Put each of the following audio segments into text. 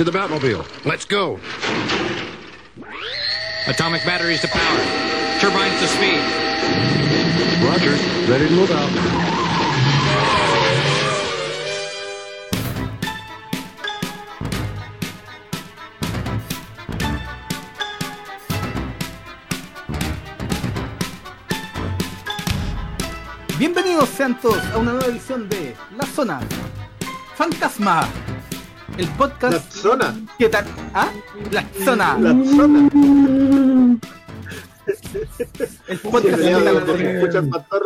To the Batmobile. Let's go. Atomic batteries to power. Turbines to speed. Roger. Ready to move out. Bienvenidos sean todos a una nueva edición de La Zona Fantasma. El podcast. La zona. ¿Qué tal? ¿Ah? La Zona. La zona. El Sí, podcast. venía de pastor.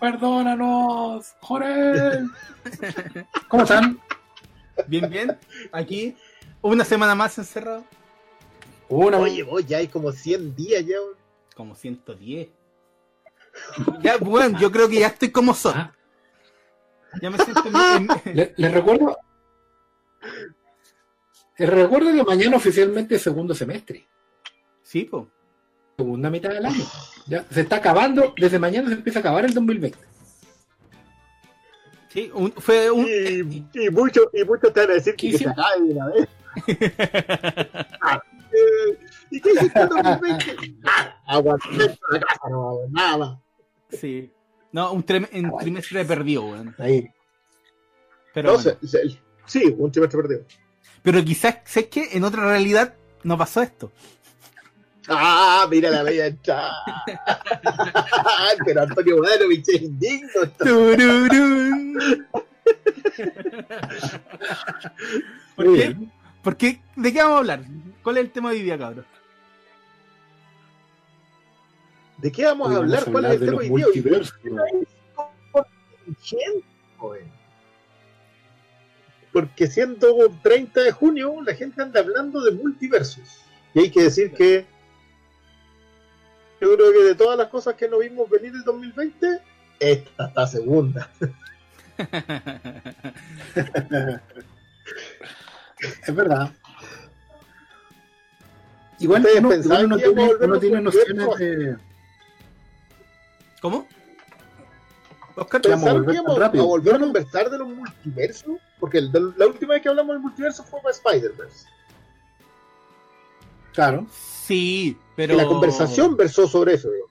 Perdónanos, Jorel. ¿Cómo están? Bien, bien. Aquí, una semana más encerrado. Una. Oye, vos ya hay como 100 días ya. weón. Como 110. Ya, bueno, yo creo que ya estoy como son. Ya me siento en- en- le- les recuerdo. Les recuerdo que mañana oficialmente es segundo semestre. Sí, po. Segunda mitad del año. Ya se está acabando. Desde mañana se empieza a acabar el 2020. Sí, un- fue un. Y, y muchos y muchos te van a decir que, ¿Qué que se acabe de una vez. ¿Y qué hiciste en 2020? Ah, Aguanté en la casa, no hago nada más. Sí. No, un, un trimestre perdido, weón. Ahí. Pero, No, bueno. se- se- sí, un trimestre perdido. Pero quizás, sé que en otra realidad no pasó esto. Ah, mira la bella entrada. Pero Antonio Bodanovich es indigno. ¿Por qué? ¿Por qué? ¿De qué vamos a hablar? ¿Cuál es el tema de hoy día, cabrón? ¿De qué vamos Hoy a hablar? a ¿Cuál es el de tema los hoy. Porque siendo 30 de junio, la gente anda hablando de multiversos. Y hay que decir que yo creo que de todas las cosas que no vimos venir el 2020, esta está segunda. Es verdad. Igual ¿Ustedes uno, uno a tiene, uno tiene nociones de. ¿Cómo? Oscar, Ya, Vamos a ¿Pensaron volver que íbamos tan rápido. a volver a conversar de los multiversos? Porque el la última vez que hablamos del multiverso fue para Spider-Verse. Claro. sí, pero. Y la conversación versó sobre eso. digo.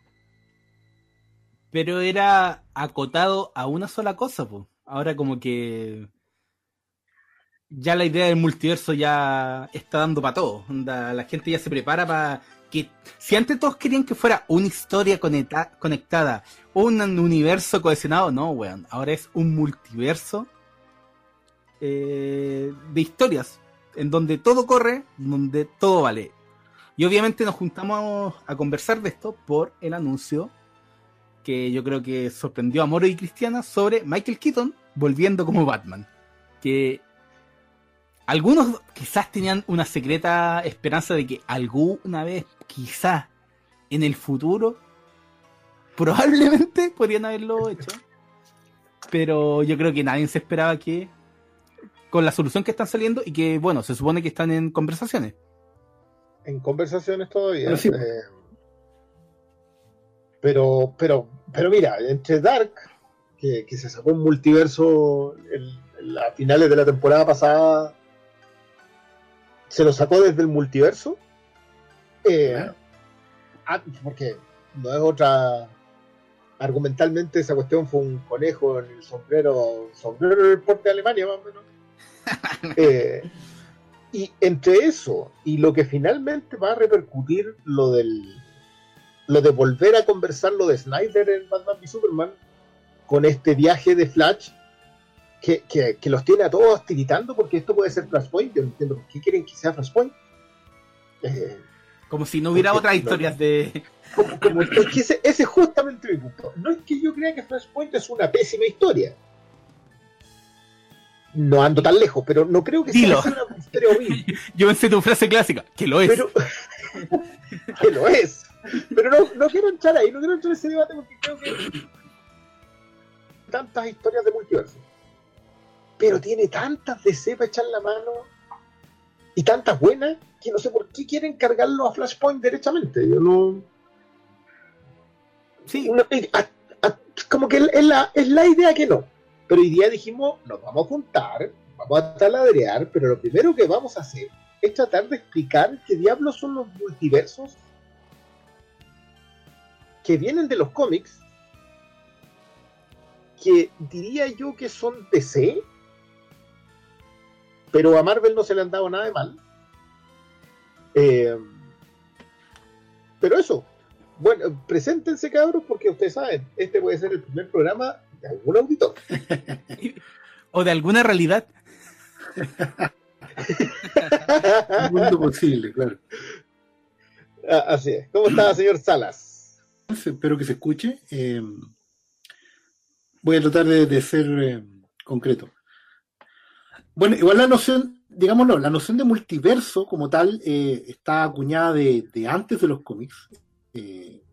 Pero era acotado a una sola cosa, pues. Ahora como que. Ya la idea del multiverso ya está dando para todo. La gente ya se prepara para que. Si antes todos querían que fuera una historia conecta- conectada, un universo cohesionado, no, weón. Ahora es un multiverso eh, de historias. En donde todo corre, donde todo vale. Y obviamente nos juntamos a conversar de esto por el anuncio que yo creo que sorprendió a Moro y Cristiana sobre Michael Keaton volviendo como Batman. Que algunos quizás tenían una secreta esperanza de que alguna vez, quizás en el futuro, probablemente podrían haberlo hecho. Pero yo creo que nadie se esperaba que, con la solución que están saliendo y que, bueno, se supone que están en conversaciones. en conversaciones todavía. Pero sí. eh, pero, pero, pero mira, entre Dark, que, que se sacó un multiverso el- el- a finales de la temporada pasada, se lo sacó desde el multiverso. eh, ah, porque no es otra. Argumentalmente, esa cuestión fue un conejo en el sombrero, sombrero del porte de Alemania, más o menos. Eh, y entre eso y lo que finalmente va a repercutir lo del lo de volver a conversar lo de Snyder en Batman v Superman con este viaje de Flash que, que- que los tiene a todos tiritando porque esto puede ser Flashpoint yo no entiendo por qué quieren que sea Flashpoint. Eh, Como si no hubiera otras historias de... como- como- es que ese, ese es justamente mi punto. No es que yo crea que Flashpoint es una pésima historia. No ando tan lejos pero no creo que Dilo. sea una historia horrible. Yo pensé tu frase clásica, que lo es. pero que lo es. Pero no, no quiero entrar ahí no quiero entrar en ese debate porque creo que tantas historias de multiverso pero tiene tantas de cepa echar la mano y tantas buenas que no sé por qué quieren cargarlo a Flashpoint derechamente. Yo no, Sí, no- a- a- como que es la, es la idea que no. Pero hoy día dijimos, nos vamos a juntar, vamos a taladrear, pero lo primero que vamos a hacer es tratar de explicar qué diablos son los multiversos que vienen de los cómics, que diría yo que son DC, pero a Marvel no se le han dado nada de mal. Eh, pero eso, bueno, preséntense cabros porque ustedes saben, este puede ser el primer programa de algún auditor. O de alguna realidad. Un mundo posible, claro. Ah, Así es. ¿Cómo está, señor Salas? Espero que se escuche. Eh, voy a tratar de, de ser eh, concreto. Bueno, igual la noción, digámoslo, la noción de multiverso como tal eh, está acuñada de, de antes de los cómics. Eh,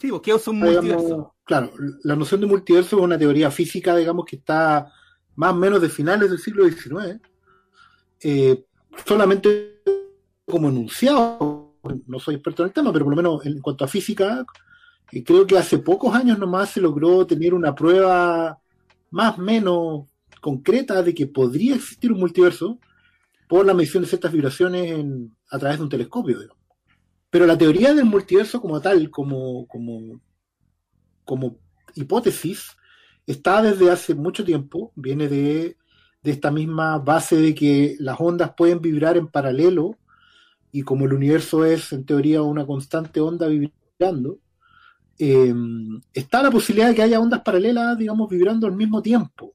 Sí, porque es un digamos, multiverso. claro, la noción de multiverso es una teoría física, digamos, que está más o menos de finales del siglo XIX. Eh, solamente como enunciado, no soy experto en el tema, pero por lo menos en cuanto a física, eh, creo que hace pocos años nomás se logró tener una prueba más o menos concreta de que podría existir un multiverso por la medición de ciertas vibraciones en- a través de un telescopio. digamos. Pero la teoría del multiverso como tal, como, como, como hipótesis, está desde hace mucho tiempo, viene de, de esta misma base de que las ondas pueden vibrar en paralelo y como el universo es en teoría una constante onda vibrando, eh, está la posibilidad de que haya ondas paralelas, digamos, vibrando al mismo tiempo.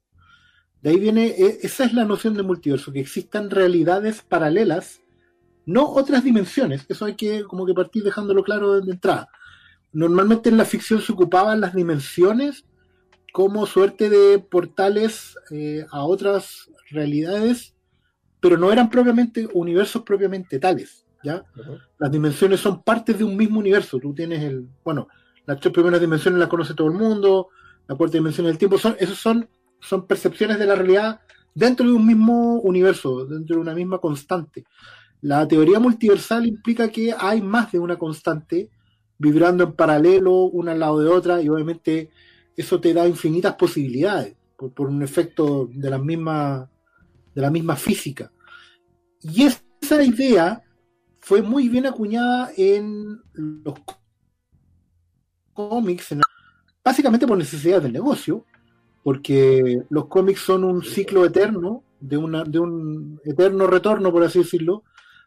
De ahí viene, e- esa es la noción de multiverso, que existan realidades paralelas, no otras dimensiones. Eso hay que como que partir dejándolo claro de entrada. Normalmente en la ficción se ocupaban las dimensiones como suerte de portales eh, a otras realidades, pero no eran propiamente universos propiamente tales. ¿ya? Las dimensiones son partes de un mismo universo. Tú tienes el, bueno, las tres primeras dimensiones las conoce todo el mundo, la cuarta dimensión del tiempo, son, esos son, son percepciones de la realidad dentro de un mismo universo, dentro de una misma constante. La teoría multiversal implica que hay más de una constante vibrando en paralelo una al lado de otra y obviamente eso te da infinitas posibilidades por, por un efecto de la misma de la misma física. Y esa idea fue muy bien acuñada en los cómics, en- básicamente por necesidades del negocio, porque los cómics son un ciclo eterno, de, una, un eterno retorno, por así decirlo,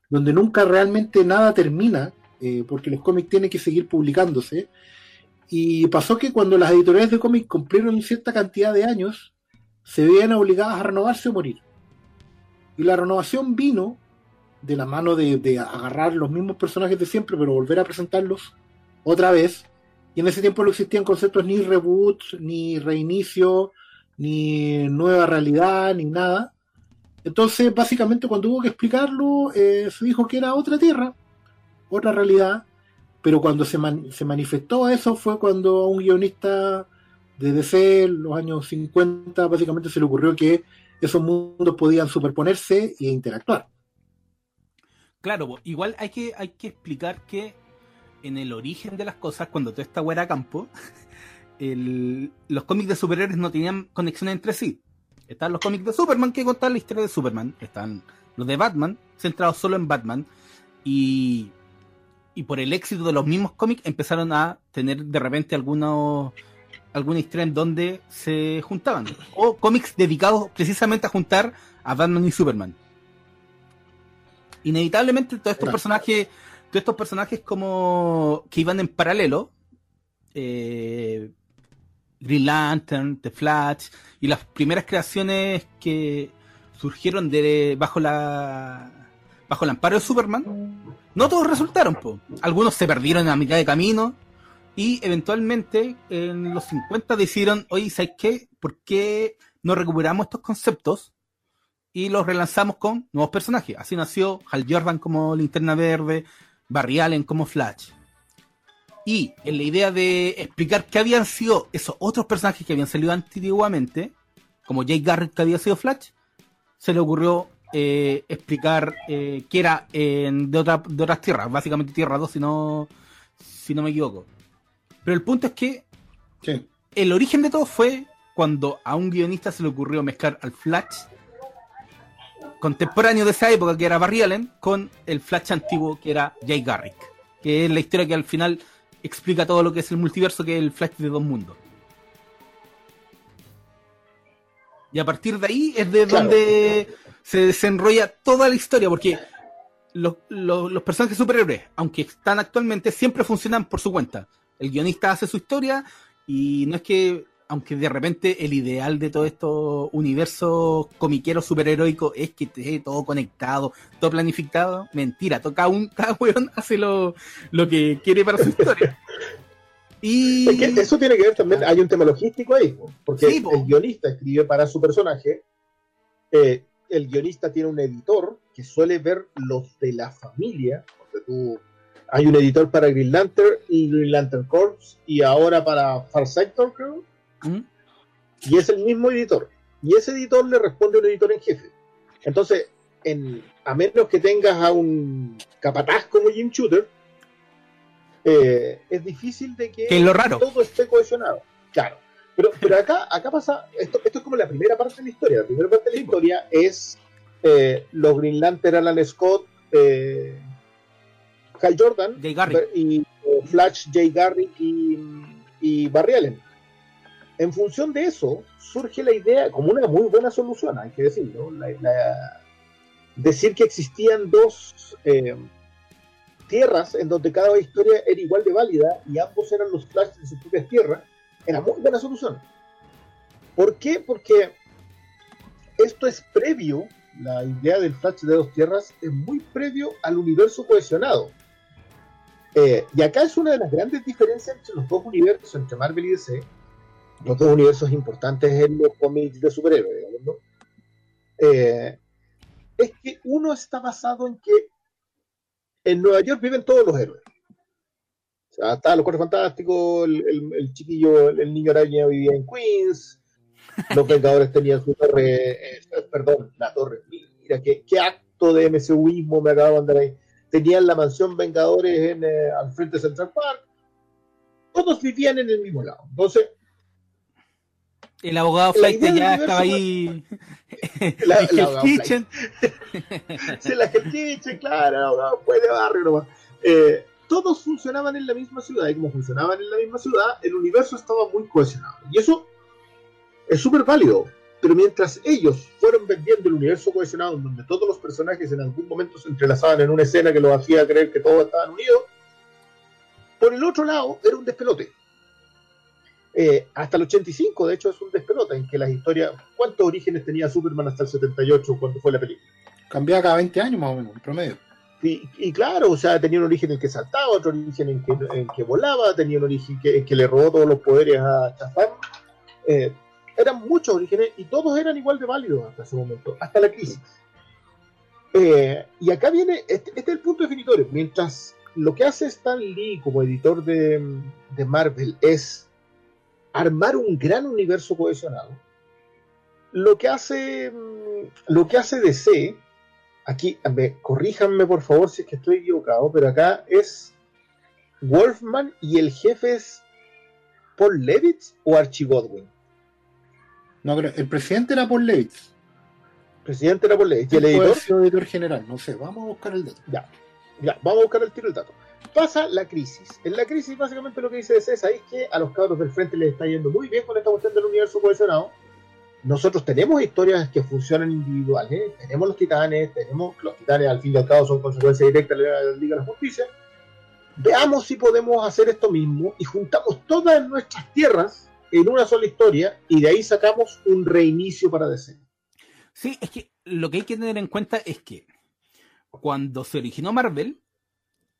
donde nunca realmente nada termina, eh, porque los cómics tienen que seguir publicándose. Y pasó que cuando las editoriales de cómics cumplieron cierta cantidad de años, se veían obligadas a renovarse o morir. Y la renovación vino de la mano de agarrar los mismos personajes de siempre, pero volver a presentarlos otra vez. Y en ese tiempo no existían conceptos ni reboot, ni reinicio, ni nueva realidad, ni nada. Entonces, básicamente, cuando hubo que explicarlo, eh, se dijo que era otra tierra, otra realidad. Pero cuando se, man- se manifestó eso fue cuando a un guionista de DC, en los años 50, básicamente se le ocurrió que esos mundos podían superponerse e interactuar. Claro, igual hay que, hay que explicar que en el origen de las cosas, cuando todo esta era campo, el- los cómics de superhéroes no tenían conexiones entre sí. Están los cómics de Superman que contan la historia de Superman. Están los de Batman, centrados solo en Batman. Y, y por el éxito de los mismos cómics empezaron a tener de repente algunos alguna historia en donde se juntaban. O cómics dedicados precisamente a juntar a Batman y Superman. Inevitablemente todos estos personajes, todos estos personajes como que iban en paralelo, eh, Green Lantern, The Flash, y las primeras creaciones que surgieron de bajo la bajo el amparo de Superman, no todos resultaron, po. algunos se perdieron a mitad de camino y eventualmente en los 50 decidieron, oye, ¿sabes qué? ¿Por qué no recuperamos estos conceptos y los relanzamos con nuevos personajes? Así nació Hal Jordan como Linterna Verde, Barry Allen como Flash. Y en la idea de explicar qué habían sido esos otros personajes que habían salido antiguamente, como Jay Garrett que había sido Flash, se le ocurrió eh, explicar eh, que era en- de, otra- de otras tierras, básicamente Tierra 2, si no, si no me equivoco. Pero el punto es que Sí. el origen de todo fue cuando a un guionista se le ocurrió mezclar al Flash contemporáneo de esa época, que era Barry Allen, con el Flash antiguo, que era Jay Garrick. Que es la historia que al final explica todo lo que es el multiverso, que es el Flash de dos mundos. Y a partir de ahí es de Claro. donde se desenrolla toda la historia, porque los, los- los personajes superhéroes, aunque están actualmente, siempre funcionan por su cuenta. El guionista hace su historia y no es que, aunque de repente el ideal de todo estos universos comiqueros superheroicos es que esté todo conectado, todo planificado, mentira, to- cada, un, cada weón hace lo, lo que quiere para su historia. Y Es que eso tiene que ver también, hay un tema logístico ahí, po, porque Sí, po. el guionista escribe para su personaje, eh, el guionista tiene un editor que suele ver los de la familia, porque tú, hay un editor para Green Lantern y Green Lantern Corps, y ahora para Far Sector, creo, ¿Mm? y es el mismo editor. Y ese editor le responde a un editor en jefe. Entonces, en, a menos que tengas a un capataz como Jim Shooter, eh, es difícil de que, Que es lo raro. todo esté cohesionado. Claro. Pero, pero acá, acá pasa, esto, esto es como la primera parte de la historia. La primera parte de la historia es eh, los Green Lantern, Alan Scott, eh, Hal Jordan Jay y eh, Flash, Jay Garrick y, y Barry Allen. En función de eso, surge la idea, como una muy buena solución, hay que decirlo, la- la- decir que existían dos eh, tierras en donde cada historia era igual de válida y ambos eran los Flash de sus propias tierras, era muy buena solución. ¿Por qué? Porque esto es previo, la idea del Flash de dos tierras es muy previo al universo cohesionado. Eh, y acá es una de las grandes diferencias entre los dos universos, entre Marvel y DC, los dos universos importantes en los cómics de superhéroes, digamos, ¿no? Eh, es que uno está basado en que en Nueva York viven todos los héroes. O sea, estaban los cuatro fantásticos, el, el- el chiquillo, el, el niño araña vivía en Queens, los Vengadores tenían su torre, eh, perdón, la torre, mira, qué, qué acto de MCUismo me acabo de mandar ahí. Tenían la mansión Vengadores en, eh, al frente de Central Park, todos vivían en el mismo lado. Entonces, El abogado Flight ya estaba ahí. La- en la Hell's abogado Kitchen. se la gente, claro, no, fue de barrio nomás. Eh, todos funcionaban en la misma ciudad y como funcionaban en la misma ciudad, el universo estaba muy cohesionado. Y eso es súper válido. Pero mientras ellos fueron vendiendo el universo cohesionado, en donde todos los personajes en algún momento se entrelazaban en una escena que los hacía creer que todos estaban unidos, por el otro lado era un despelote. Eh, hasta el 85, de hecho, es un despelote en que las historias. ¿Cuántos orígenes tenía Superman hasta el 78 cuando fue la película? Cambiaba cada 20 años más o menos, en promedio. Y, y claro, o sea, tenía un origen en que saltaba, otro origen en que, en que volaba, tenía un origen que, en que le robó todos los poderes a Shazam. Eh, eran muchos orígenes y todos eran igual de válidos hasta ese momento, hasta la crisis. Eh, y acá viene, este, este es el punto definitorio. Mientras lo que hace Stan Lee como editor de, de Marvel es armar un gran universo cohesionado, lo que hace, mm, lo que hace DC aquí, me, corríjanme por favor si es que estoy equivocado, pero acá es Wolfman y el jefe es Paul Levitz o Archie Godwin. No, creo, el presidente era Paul Levitz. Presidente era Paul Levitz. Y el editor, editor general, no sé, vamos a buscar el dato. ya, ya, vamos a buscar el tiro del dato. Pasa la crisis. En la crisis, básicamente lo que dice DC es que a los cabros del frente les está yendo muy bien con esta cuestión del universo cohesionado. Nosotros tenemos historias que funcionan individuales, tenemos los titanes, tenemos los titanes al fin y al cabo son consecuencia directa de la Liga de la Justicia. Veamos si podemos hacer esto mismo y juntamos todas nuestras tierras en una sola historia y de ahí sacamos un reinicio para DC. Sí, es que lo que hay que tener en cuenta es que cuando se originó Marvel,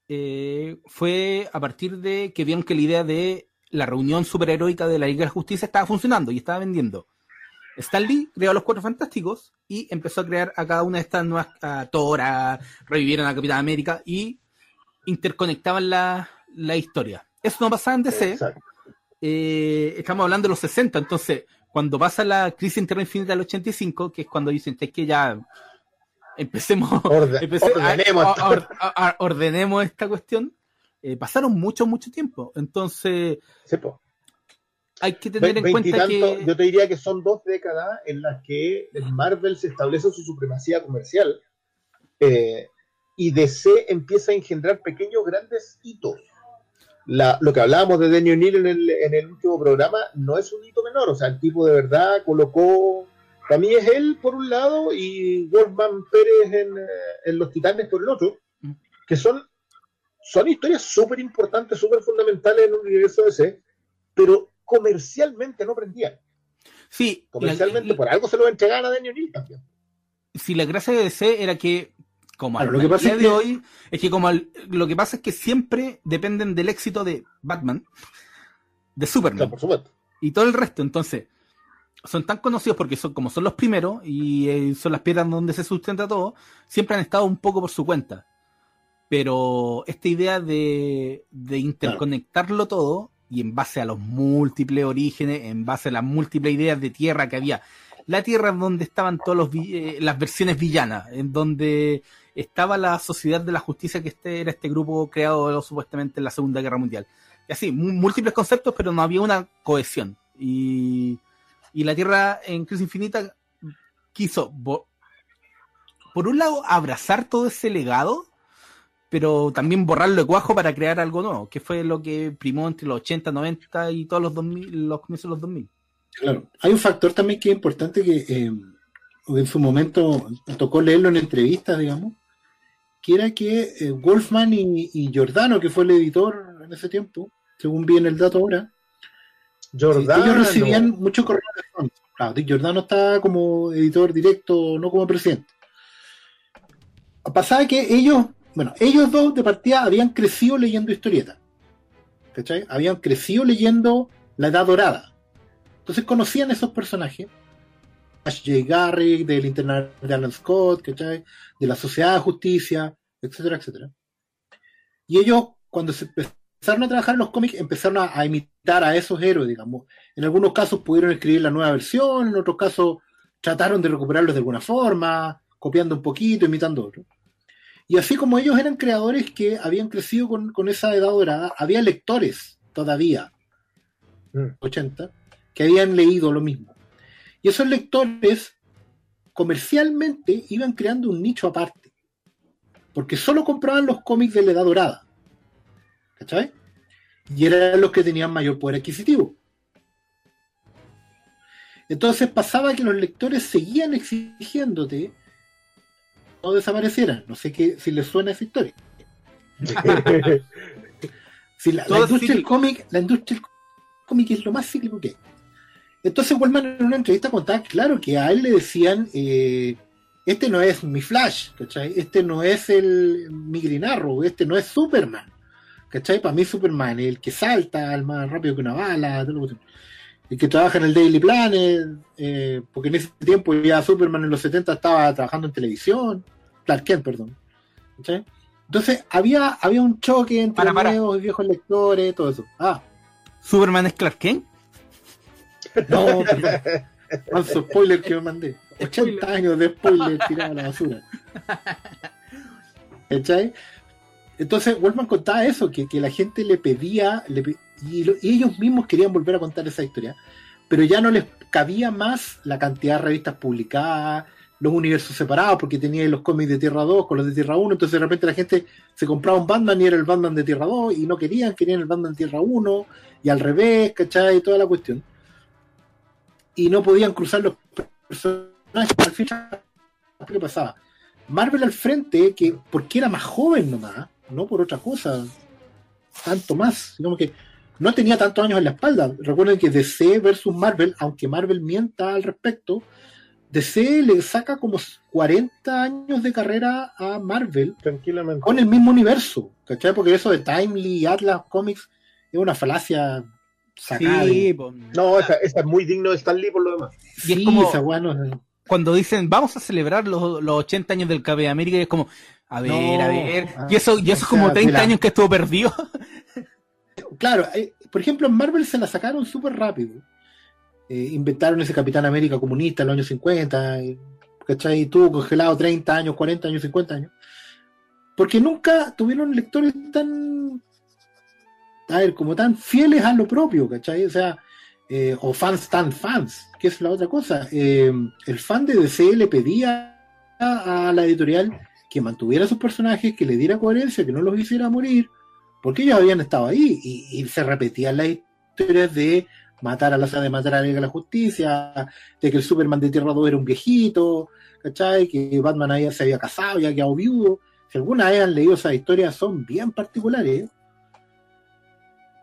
eh, fue a partir de que vieron que la idea de la reunión superheroica de la Liga de la Justicia estaba funcionando y estaba vendiendo. Stan Lee creó a los Cuatro Fantásticos y empezó a crear a cada una de estas nuevas, a Thor, a revivieron a Capitán América y interconectaban la, la historia. Eso no pasaba en DC. Eh, estamos hablando de los 60, entonces cuando pasa la crisis interna infinita del 85, que es cuando dicen "Es que ya empecemos, ordenemos a- esto. a- a- a- ordenemos esta cuestión, eh, pasaron mucho, mucho tiempo. Entonces, hay que tener Ve- en cuenta que... Yo te diría que son dos décadas en las que Marvel se establece su supremacía comercial eh, y DC empieza a engendrar pequeños grandes hitos. La- lo que hablábamos de Daniel O'Neill en el, en el último programa no es un hito menor, o sea, el tipo de verdad colocó. Para mí es él por un lado y Wolfman Pérez en, eh, en Los Titanes por el otro, que son, son historias súper importantes, súper fundamentales en un universo DC, pero comercialmente no prendían. Sí, la- Comercialmente, por algo se lo entregaban a Daniel O'Neill también. si la gracia de DC era que, como Claro, al lo que pasa día es de que- hoy, es que como al- lo que pasa es que siempre dependen del éxito de Batman, de Superman por supuesto. y todo el resto. Entonces, son tan conocidos porque son como son los primeros y eh, son las piedras donde se sustenta todo, siempre han estado un poco por su cuenta. Pero esta idea de, de interconectarlo todo y en base a los múltiples orígenes, en base a las múltiples ideas de tierra que había, la tierra donde estaban todas las versiones villanas, en donde estaba la sociedad de la justicia que este era este grupo creado supuestamente en la Segunda Guerra Mundial. Y así, múltiples conceptos, pero no había una cohesión. Y, y la Tierra en Crisis Infinita quiso, por un lado, abrazar todo ese legado, pero también borrarlo de cuajo para crear algo nuevo, que fue lo que primó entre los 80, 90 y todos los 2000, los comienzos de los 2000. Claro. Hay un factor también que es importante que eh, en su momento me tocó leerlo en entrevistas, digamos, que era que eh, Wolfman y, y Giordano, que fue el editor en ese tiempo, según vi en el dato ahora, Jordano. ellos recibían mucho correo electrónico. Claro, Dick Giordano está como editor directo, no como presidente. Pasaba que ellos, bueno, ellos dos de partida habían crecido leyendo historietas. ¿Cachai? Habían crecido leyendo La Edad Dorada. Entonces conocían esos personajes. Ash J. Garrick, del Internal de Alan Scott, ¿cachai? De la Sociedad de Justicia, etcétera, etcétera. Y ellos, cuando se empezaron a trabajar en los cómics, empezaron a, a imitar a esos héroes, digamos. En algunos casos pudieron escribir la nueva versión, en otros casos trataron de recuperarlos de alguna forma, copiando un poquito, imitando otro. Y así como ellos eran creadores que habían crecido con, con esa edad dorada, había lectores todavía, Mm. 80, que habían leído lo mismo. Y esos lectores comercialmente iban creando un nicho aparte. Porque solo compraban los cómics de la edad dorada. ¿Cachai? Y eran los que tenían mayor poder adquisitivo. Entonces pasaba que los lectores seguían exigiéndote no desaparecieran. No sé qué, si les suena esa historia. Si la, la industria del cómic, la industria del cómic es lo más cíclico que hay. Entonces Wellman en una entrevista contaba claro que a él le decían eh, este no es mi Flash, ¿cachai? Este no es el mi Green Arrow, este no es Superman. ¿Cachai? Para mí Superman es el que salta al más rápido que una bala, todo lo que- el que trabaja en el Daily Planet, eh, porque en ese tiempo ya Superman en los 70 estaba trabajando en televisión, Clark Kent, perdón. ¿Cachai? Entonces había, había un choque entre Para, para. nuevos y viejos lectores, todo eso. Ah, Superman es Clark Kent. no, perdón. Falso spoiler que me mandé. 80 años de spoiler tirado a la basura. ¿Cachai? Entonces, Wolfman contaba eso, que, que la gente le pedía, y ellos mismos querían volver a contar esa historia, pero ya no les cabía más la cantidad de revistas publicadas, los universos separados, porque tenía los cómics de Tierra 2 con los de Tierra 1, entonces de repente la gente se compraba un Batman y era el Batman de Tierra 2, y no querían, querían el Batman de Tierra 1, y al revés, ¿cachai? Y toda la cuestión. Y no podían cruzar los personajes. Al final, ¿qué pasaba? Marvel al frente, que porque era más joven nomás, no por otra cosa, tanto más, digamos que no tenía tantos años en la espalda. Recuerden que DC versus Marvel, aunque Marvel mienta al respecto, DC le saca como 40 años de carrera a Marvel Tranquilamente. con el mismo universo, ¿cachai? Porque eso de Timely y Atlas Comics es una falacia sacada. Sí, de-. No, esa, esa es muy digno de Stan Lee por lo demás. Y es Sí, como- esa weá no- cuando dicen vamos a celebrar los, los 80 años del KB América, y es como, a ver, No, a ver. ah, y eso, y eso es como sea, 30 mira. años que estuvo perdido. Claro, eh, por ejemplo, en Marvel se la sacaron súper rápido. Eh, inventaron ese Capitán América comunista en los años 50, eh, ¿cachai? Estuvo congelado 30 años, 40 años, 50 años. Porque nunca tuvieron lectores tan, a ver, como tan fieles a lo propio, ¿cachai? O sea, eh, o fans tan fans, que es la otra cosa. Eh, el fan de DC le pedía a, a la editorial que mantuviera sus personajes, que le diera coherencia, que no los hiciera morir, porque ellos habían estado ahí y, y se repetían las historias de matar a la de matar a la la Justicia, de que el Superman de Tierra 2 era un viejito, ¿cachai? Que Batman ahí se había casado, ya quedado viudo. Si alguna vez han leído esas historias, son bien particulares.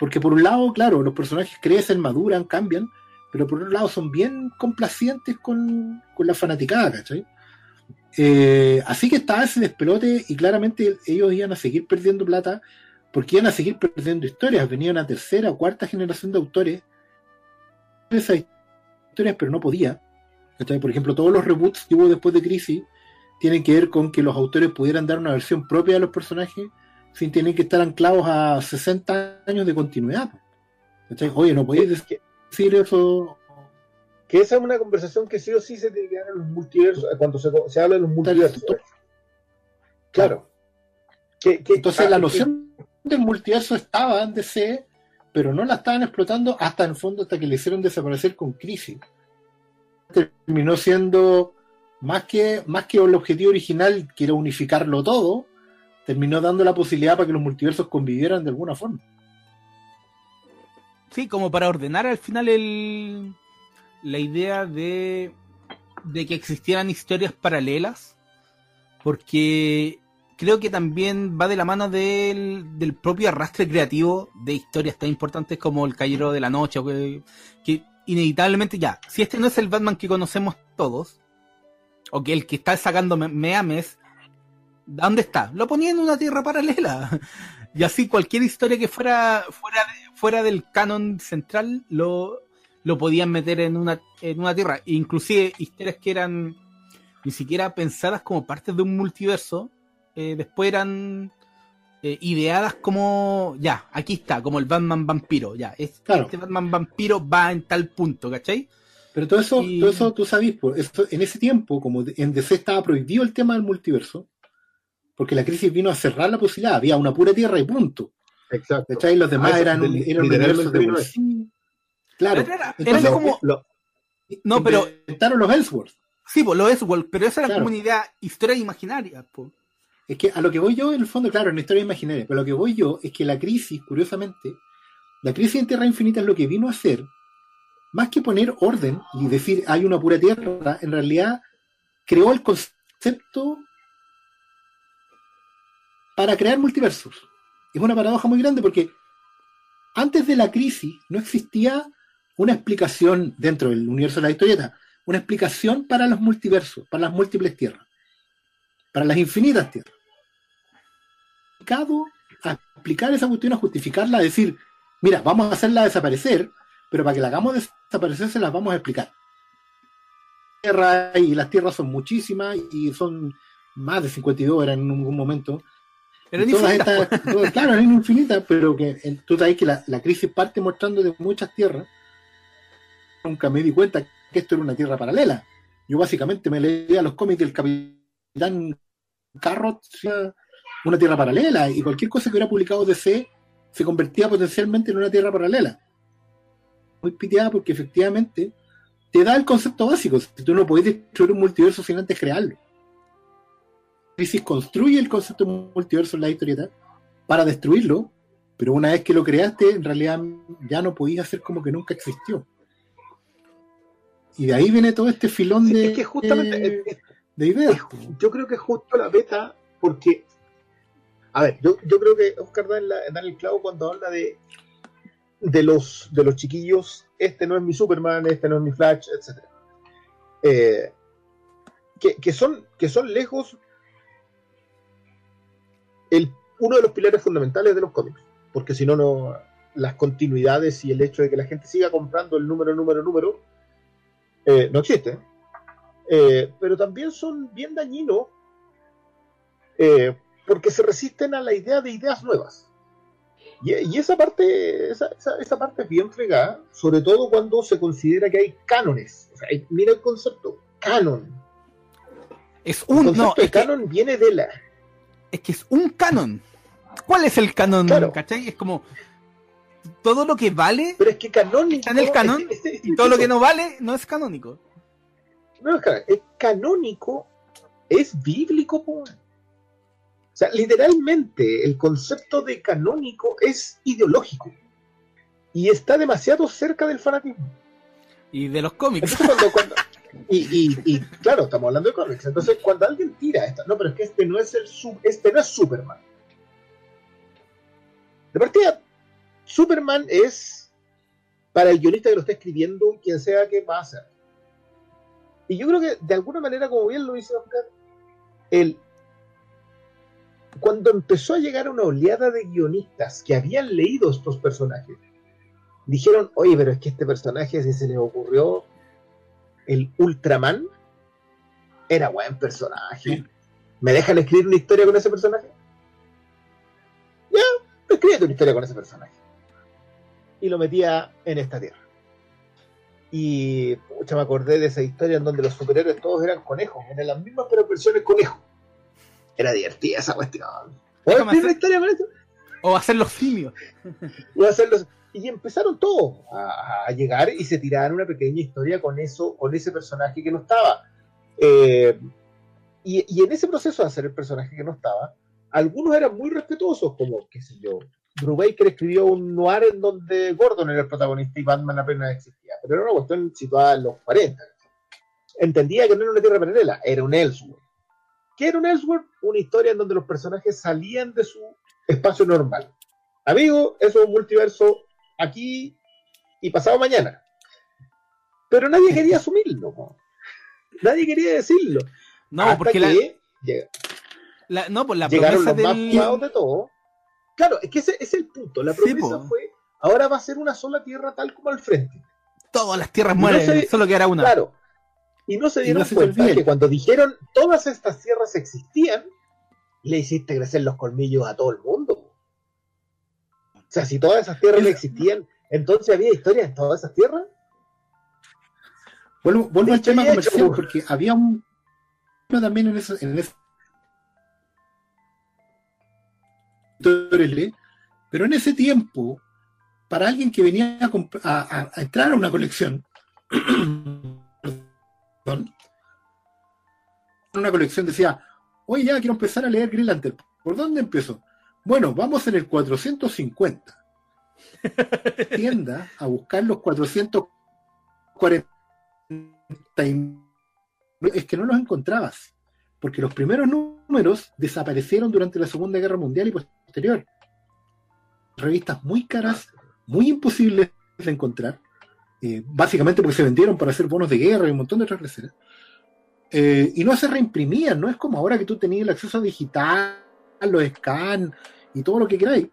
Porque por un lado, claro, los personajes crecen, maduran, cambian, pero por otro lado son bien complacientes con, con la fanaticada, ¿cachai? Eh, así que estaba ese despelote y claramente ellos iban a seguir perdiendo plata porque iban a seguir perdiendo historias. Venía una tercera o cuarta generación de autores esas historias, pero no podía. ¿cachai? Por ejemplo, todos los reboots que hubo después de Crisis tienen que ver con que los autores pudieran dar una versión propia de los personajes sin tener que estar anclados a 60 años de continuidad. ¿cachai? Oye, no podéis que, decir eso. que esa es una conversación que sí o sí se tiene que dar en los multiversos, eh, cuando se, se habla de los multiversos. Claro. Que- que- Entonces ah, la que- noción del multiverso estaba en DC, pero no la estaban explotando hasta en el fondo hasta que le hicieron desaparecer con Crisis. Terminó siendo más que, más que el objetivo original, que era unificarlo todo, terminó dando la posibilidad para que los multiversos convivieran de alguna forma. Sí, como para ordenar al final el, la idea de, de que existieran historias paralelas, porque creo que también va de la mano del, del propio arrastre creativo de historias tan importantes como El Caballero de la Noche, que, que inevitablemente ya, si este no es el Batman que conocemos todos, o que el que está sacando me- meames, ¿dónde está? Lo ponía en una tierra paralela. Y así cualquier historia que fuera fuera fuera del canon central lo, lo podían meter en una, en una tierra. Inclusive historias que eran ni siquiera pensadas como partes de un multiverso, eh, después eran eh, ideadas como, ya, aquí está, como el Batman vampiro, ya, es- Claro. este Batman vampiro va en tal punto, ¿cachai? Pero todo eso, Y- todo eso tú sabes, eso- en ese tiempo, como en DC estaba prohibido el tema del multiverso, porque la crisis vino a cerrar la posibilidad, había una pura tierra y punto. Exacto. ¿Cachai? Los demás Ah, eran, eran universos de sí. Claro. Era- Entonces, eran como, Lo- no, pero, Inventaron los Ellsworth. sí, pues, lo es, pero esa era Claro. como una idea, historia imaginaria, pues. Es que a lo que voy yo, en el fondo, claro, en historia imaginaria, pero a lo que voy yo es que la crisis, curiosamente, la crisis en Tierra Infinita es lo que vino a hacer, más que poner orden y decir hay una pura Tierra, en realidad creó el concepto para crear multiversos. Es una paradoja muy grande porque antes de la crisis no existía una explicación dentro del universo de la historieta, una explicación para los multiversos, para las múltiples tierras, para las infinitas tierras. A explicar esa cuestión, a justificarla, a decir, mira, vamos a hacerla desaparecer, pero para que la hagamos desaparecer se las vamos a explicar. Y las tierras son muchísimas y son más de 52 eran en algún momento. Estas- todas- claro, eran infinitas, pero que tú sabes que la, la crisis parte mostrando de muchas tierras. Nunca me di cuenta que esto era una tierra paralela. Yo básicamente me leía los cómics del Capitán Carrot, una tierra paralela, y cualquier cosa que hubiera publicado DC se convertía potencialmente en una tierra paralela. Muy piteada porque efectivamente te da el concepto básico. Si tú no puedes destruir un multiverso sin antes crearlo. Crisis construye el concepto de multiverso en la historieta para destruirlo, pero una vez que lo creaste, en realidad ya no podías hacer como que nunca existió. Y de ahí viene todo este filón Sí, de, es que justamente de ideas. yo creo que es justo la beta, porque, a ver, yo, yo creo que Oscar da en, la- da en el clavo cuando habla de, de, los, de los chiquillos, este no es mi Superman, este no es mi Flash, etc. Eh, que, que, son, que son lejos el, uno de los pilares fundamentales de los cómics, porque si no, no las continuidades y el hecho de que la gente siga comprando el número, número, número, eh, no existe. Eh, pero también son bien dañinos eh, porque se resisten a la idea de ideas nuevas. Y, y esa parte esa, esa, esa parte es bien fregada, sobre todo cuando se considera que hay cánones. O sea, hay- mira el concepto, canon. es El un, concepto no, de es que, canon viene de la... es que es un canon. ¿Cuál es el canon? Claro. ¿Cachai? Es como. todo lo que vale Pero es que canónico. Está en el canon, es- es- es- y todo lo que no vale no es canónico. No, es canónico. Es bíblico, po. O sea, literalmente, el concepto de canónico es ideológico. Y está demasiado cerca del fanatismo. Y de los cómics. Entonces, cuando, cuando- y, y- y, claro, estamos hablando de cómics. Entonces, cuando alguien tira esta, no, pero es que este no es el este no es Superman. De partida, Superman es para el guionista que lo está escribiendo, quien sea que va a hacer. Y yo creo que de alguna manera, como bien lo dice Oscar, el cuando empezó a llegar una oleada de guionistas que habían leído estos personajes, dijeron, oye, pero es que este personaje, si se le ocurrió el Ultraman, era buen personaje. Sí. ¿Me dejan escribir una historia con ese personaje? Ya, escríbete una historia con ese personaje. Y lo metía en esta tierra. Y pucha, me acordé de esa historia en donde los superhéroes todos eran conejos, eran las mismas pero versiones conejo. Era divertida esa cuestión. ¿Puedo Déjame escribir una historia con eso? O hacer los simios. Hacerlos. Y empezaron todos a, llegar y se tiraron una pequeña historia con eso, con ese personaje que no estaba. Eh, y, y en ese proceso de hacer el personaje que no estaba, algunos eran muy respetuosos, como, qué sé yo, Brubaker escribió un noir en donde Gordon era el protagonista y Batman apenas existía, pero era una cuestión situada en los 40. Entendía que no era una tierra paralela, era un Elseworld. ¿Qué era un Elseworld? Una historia en donde los personajes salían de su espacio normal. Amigo, eso es un multiverso aquí y pasado mañana. Pero nadie quería asumirlo. Nadie quería decirlo. No, Hasta porque la, que lleg- la- no, pues la llegaron promesa los más de todo. Claro, es que ese es el punto. La promesa fue, ahora va a ser una sola tierra tal como al frente. Todas las tierras No mueren, se- solo quedará una. Claro. Y no se dieron no se cuenta que cuando dijeron todas estas tierras existían, le hiciste crecer los colmillos a todo el mundo. O sea, si todas esas tierras no existían, entonces había historia en todas esas tierras. Vuelvo, vuelvo al tema hecho, comercial, pues. porque había un pero también en eso, en ese pero en ese tiempo, para alguien que venía a, a- a- entrar a una colección, una colección decía, oye, ya quiero empezar a leer Green Lantern. ¿Por dónde empiezo? Bueno, vamos en el 450. Tienda a buscar los 440 y- es que no los encontrabas, porque los primeros números desaparecieron durante la Segunda Guerra Mundial y posterior. Revistas muy caras, muy imposibles de encontrar, eh, básicamente porque se vendieron para hacer bonos de guerra y un montón de otras recetas. Eh, y no se reimprimían, no es como ahora que tú tenías el acceso digital, los scans y todo lo que queráis.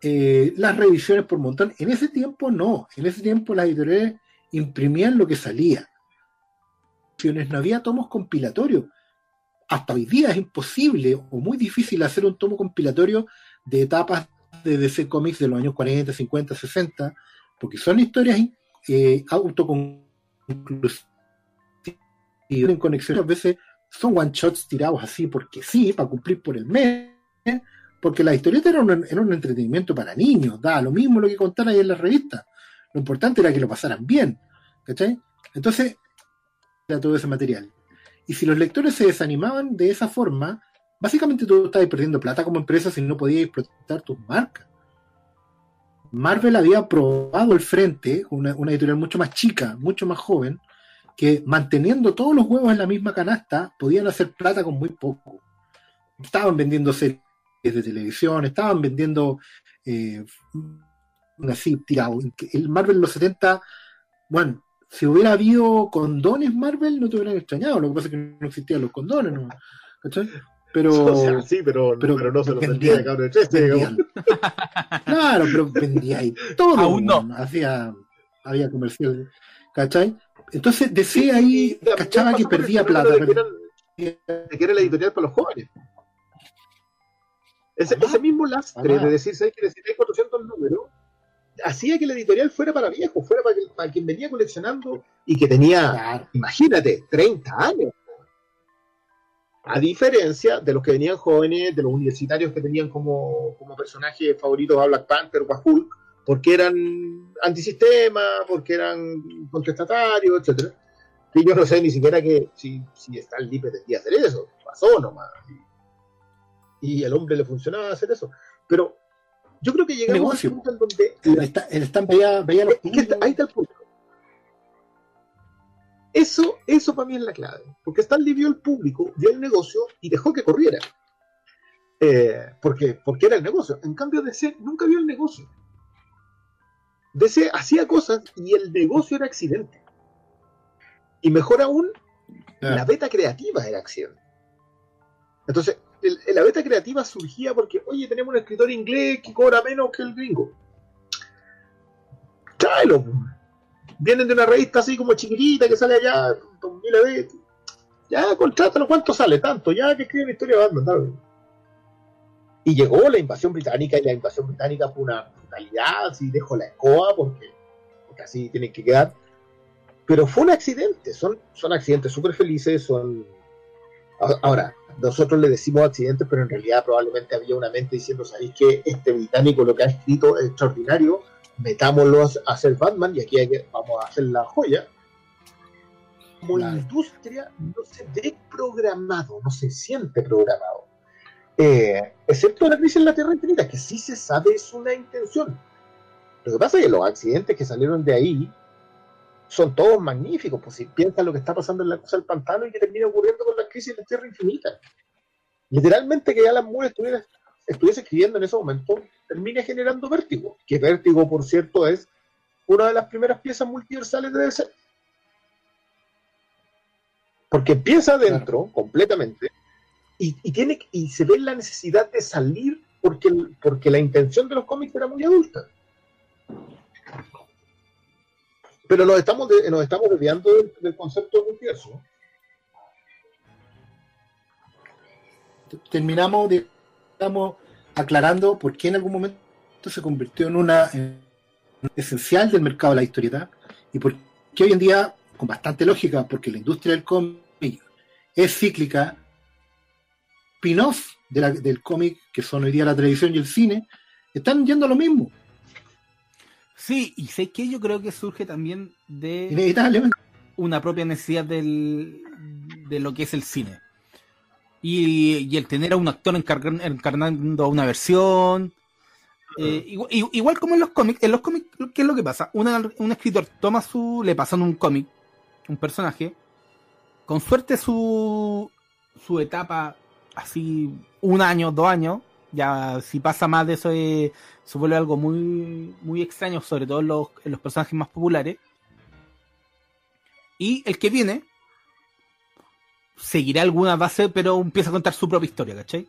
Eh, las revisiones por montón. En ese tiempo no, en ese tiempo las editoriales imprimían lo que salía. No había tomos compilatorios. Hasta hoy día es imposible o muy difícil hacer un tomo compilatorio de etapas de DC Comics de los años 40, 50, 60, porque son historias eh, autoconclusivas y en conexión a veces son one shots tirados así porque sí, para cumplir por el mes, porque la historieta era un, entretenimiento para niños, da lo mismo lo que contaran ahí en las revistas. Lo importante era que lo pasaran bien, ¿cachai? Entonces, era todo ese material. Y si los lectores se desanimaban de esa forma, básicamente tú estabas perdiendo plata como empresa si no podías explotar tus marcas. Marvel había probado el frente, una editorial mucho más chica, mucho más joven, que manteniendo todos los huevos en la misma canasta, podían hacer plata con muy poco. Estaban vendiendo series de televisión, estaban vendiendo eh, así tirado. El Marvel en los 70, bueno, si hubiera habido condones Marvel, no te hubieran extrañado. Lo que pasa es que no existían los condones, ¿no? ¿Cachai? Pero, O sea, sí, pero, pero pero, no se los vendían- vendía cabrón claro, pero vendía ahí todo. Aún no. Hacía, había comercial, ¿cachai? Entonces DC ahí cachaba que perdía plata. Que, eran- era la editorial para los jóvenes. Ese, mismo lastre de decir, ¿sabes que necesitáis 400 números? Hacía que la editorial fuera para viejos, fuera para, que- para quien venía coleccionando y que tenía, imagínate, 30 años. A diferencia de los que venían jóvenes, de los universitarios que tenían como, como personaje favorito a Black Panther o a Hulk, porque eran antisistema, porque eran contestatarios, etcétera. Y yo no sé ni siquiera que si, si Stan Lee pretendía hacer eso, pasó nomás. Y, al hombre le funcionaba hacer eso. Pero yo creo que llegamos Negocio. a un punto en donde El Stan- el Stan veía, veía los es que está- ahí está el punto. Eso, eso para mí es la clave. Porque Stanley vio el público, vio el negocio y dejó que corriera. Eh, porque, porque era el negocio. En cambio, DC nunca vio el negocio. DC hacía cosas y el negocio era accidente. Y mejor aún, la beta creativa era accidente. Entonces, el- la beta creativa surgía porque, oye, tenemos un escritor inglés que cobra menos que el gringo. Tráelo. Vienen de una revista así como chiquitita que sale allá, 2000 veces. Ya, contrátalo, ¿cuánto sale? Tanto, ya que escriben historia de Batman, dale. Y llegó la invasión británica y la invasión británica fue una brutalidad, así dejo la escoba porque, porque así tienen que quedar. Pero fue un accidente, son, son accidentes súper felices, son... Ahora, nosotros le decimos accidentes, pero en realidad probablemente había una mente diciendo, ¿sabéis que este británico lo que ha escrito es extraordinario? Metámoslo a hacer Batman y aquí hay que- vamos a hacer la joya. Como industria no se ve programado, no se siente programado. Eh, excepto la crisis en la Tierra Infinita, que sí se sabe es una intención. Lo que pasa es que los accidentes que salieron de ahí son todos magníficos, pues si piensas lo que está pasando en la cosa del pantano y que termina ocurriendo con la crisis en la Tierra Infinita. Literalmente que Alan Moore estuviera, estuviese escribiendo en ese momento termina generando vértigo, que vértigo, por cierto, es una de las primeras piezas multiversales de DC. Porque empieza adentro completamente y, y tiene y se ve la necesidad de salir porque, porque la intención de los cómics era muy adulta. Pero nos estamos, nos estamos desviando del, concepto de multiverso. terminamos digamos, aclarando por qué en algún momento se convirtió en una en esencial del mercado de la historieta y por qué hoy en día, con bastante lógica, porque la industria del cómic es cíclica, spin-off de del cómic, que son hoy día la televisión y el cine, están yendo a lo mismo, Sí, y sé que yo creo que surge también de inevitablemente. una propia necesidad del, de lo que es el cine. Y, y el tener a un actor encargan- encarnando una versión. eh, igual, igual como en los cómics, en los cómics, ¿qué es lo que pasa? Una- un escritor toma su. le pasan un cómic, un personaje, con suerte su, su etapa, así, un año, dos años, ya si pasa más de eso, eh, se vuelve algo muy, muy extraño, sobre todo en los, los personajes más populares. Y el que viene seguirá alguna base, pero empieza a contar su propia historia, ¿cachai?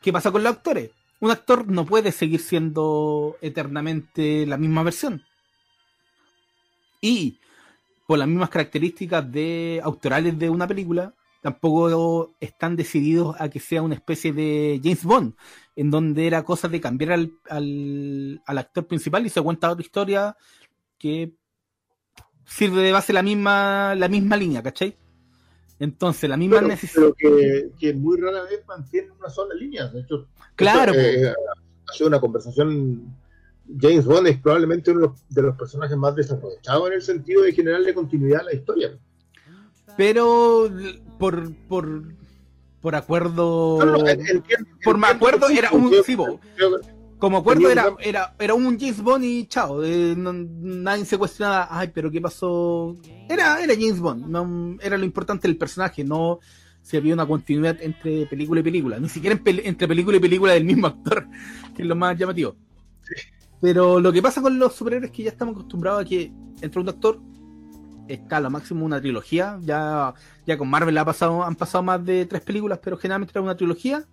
¿Qué pasa con los actores? Un actor no puede seguir siendo eternamente la misma versión. Y por las mismas características de autorales de una película, tampoco están decididos a que sea una especie de James Bond, en donde era cosa de cambiar al, al, al actor principal y se cuenta otra historia que sirve de base la misma, la misma línea, ¿cachai? Entonces, la misma necesidad. pero que, que muy rara vez mantienen una sola línea. De hecho, Claro, esto, eh, ha sido una conversación. James Bond es probablemente uno de los, de los personajes más desaprovechados en el sentido de generarle continuidad a la historia. Pero por, por, por acuerdo. No, no, entiendo- por me acuerdo, era un. sí, como acuerdo, era, un- era, era un James Bond y chao. eh, no- nadie se cuestionaba, ay, pero ¿qué pasó? Era, era James Bond, no, era lo importante del personaje, no si había una continuidad entre película y película, ni siquiera en pel- entre película y película del mismo actor, que es lo más llamativo. Pero lo que pasa con los superhéroes es que ya estamos acostumbrados a que entre un actor está a lo máximo una trilogía, ya, ya con Marvel ha pasado, han pasado más de tres películas, pero generalmente era una trilogía,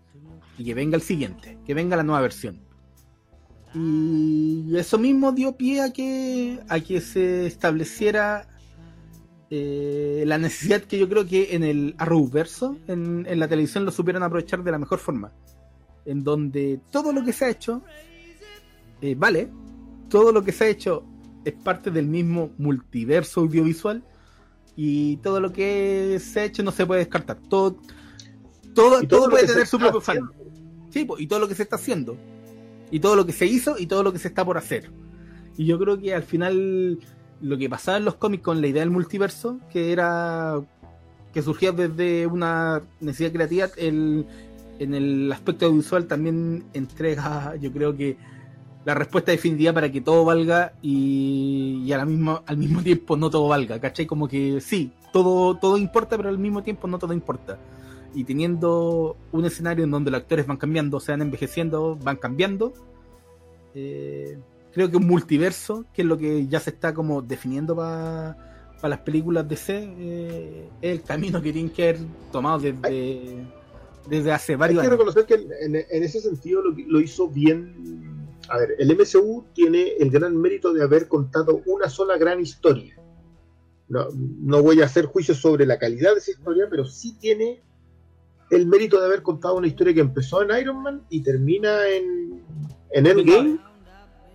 y que venga el siguiente, que venga la nueva versión. Y eso mismo dio pie a que, a que se estableciera eh, la necesidad que yo creo que en el Arrowverso, en, en la televisión, lo supieron aprovechar de la mejor forma. En donde todo lo que se ha hecho, eh, vale, todo lo que se ha hecho es parte del mismo multiverso audiovisual y todo lo que se ha hecho no se puede descartar. Todo, todo, todo, puede tener su propio fan. Sí, y todo lo que se está haciendo. Y todo lo que se hizo y todo lo que se está por hacer. Y yo creo que al final lo que pasaba en los cómics con la idea del multiverso, que era que surgía desde una necesidad creativa, el, en el aspecto audiovisual también entrega, yo creo que la respuesta definitiva para que todo valga y, y a la misma, al mismo tiempo no todo valga, ¿cachai? Como que sí, todo, todo importa, pero al mismo tiempo no todo importa. Y teniendo un escenario en donde los actores van cambiando, se van envejeciendo, van cambiando, eh, creo que un multiverso, que es lo que ya se está como definiendo para las películas de C, eh, es el camino que tienen que haber tomado desde, desde hace Hay varios que años. reconocer que en, en ese sentido lo, lo hizo bien. A ver, el MCU tiene el gran mérito de haber contado una sola gran historia. No, no voy a hacer juicios sobre la calidad de esa historia, pero sí tiene el mérito de haber contado una historia que empezó en Iron Man y termina en, en Endgame.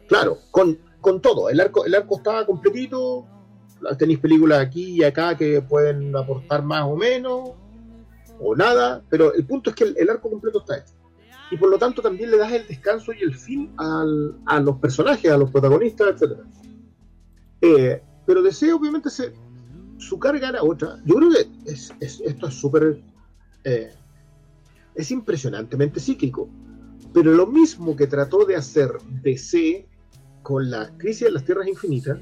Claro, con, con todo. El arco, el arco estaba completito. Tenéis películas aquí y acá que pueden aportar más o menos, o nada, pero el punto es que el, el arco completo está hecho. Y por lo tanto también le das el descanso y el fin al- a los personajes, a los protagonistas, etc. Eh, pero DC obviamente se, su carga era otra. Yo creo que es- es- esto es súper... eh, es impresionantemente cíclico. Pero lo mismo que trató de hacer DC con la crisis de las tierras infinitas,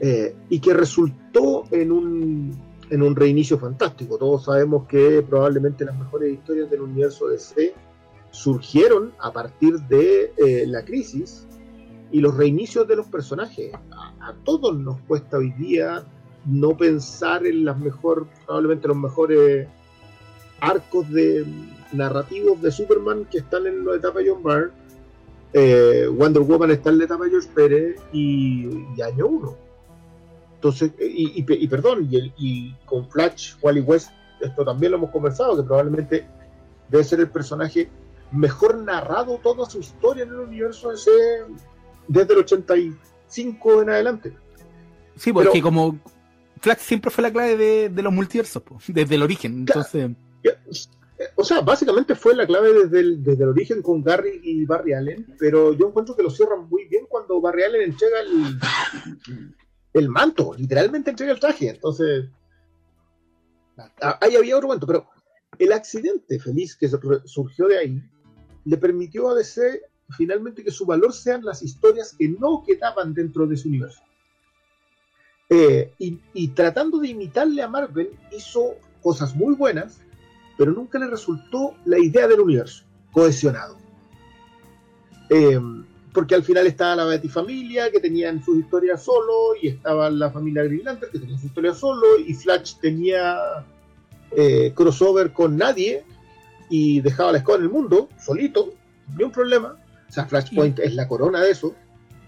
eh, y que resultó en un, en un reinicio fantástico. Todos sabemos que probablemente las mejores historias del universo DC surgieron a partir de eh, la crisis y los reinicios de los personajes. A, a todos nos cuesta hoy día no pensar en las mejor, probablemente los mejores arcos de narrativos de Superman que están en la etapa John Byrne. Eh, Wonder Woman está en la etapa de George Pérez y, y año 1. Entonces, y, y- y perdón, y con Flash, Wally West, esto también lo hemos conversado, que probablemente debe ser el personaje mejor narrado toda su historia en el universo DC desde el 85 en adelante. Sí, porque Pero- como Flash siempre fue la clave de, de los multiversos, po, desde el origen. Entonces, O sea, básicamente fue la clave desde el, desde el origen con Gary y Barry Allen, pero yo encuentro que lo cierran muy bien cuando Barry Allen entrega el, el manto, literalmente entrega el traje. Entonces, a- ahí había otro momento, pero el accidente feliz que sur- surgió de ahí le permitió a DC finalmente que su valor sean las historias que no quedaban dentro de su universo. Eh, y, tratando de imitarle a Marvel, hizo cosas muy buenas, pero nunca le resultó la idea del universo cohesionado. Eh, porque al final estaba la Betty Familia, que tenían sus historias solo, y estaba la familia Green Lantern, que tenía su historia solo, y Flash tenía eh, crossover con nadie, y dejaba la escoba en el mundo, solito, ni un problema. O sea, Flashpoint es la corona de eso.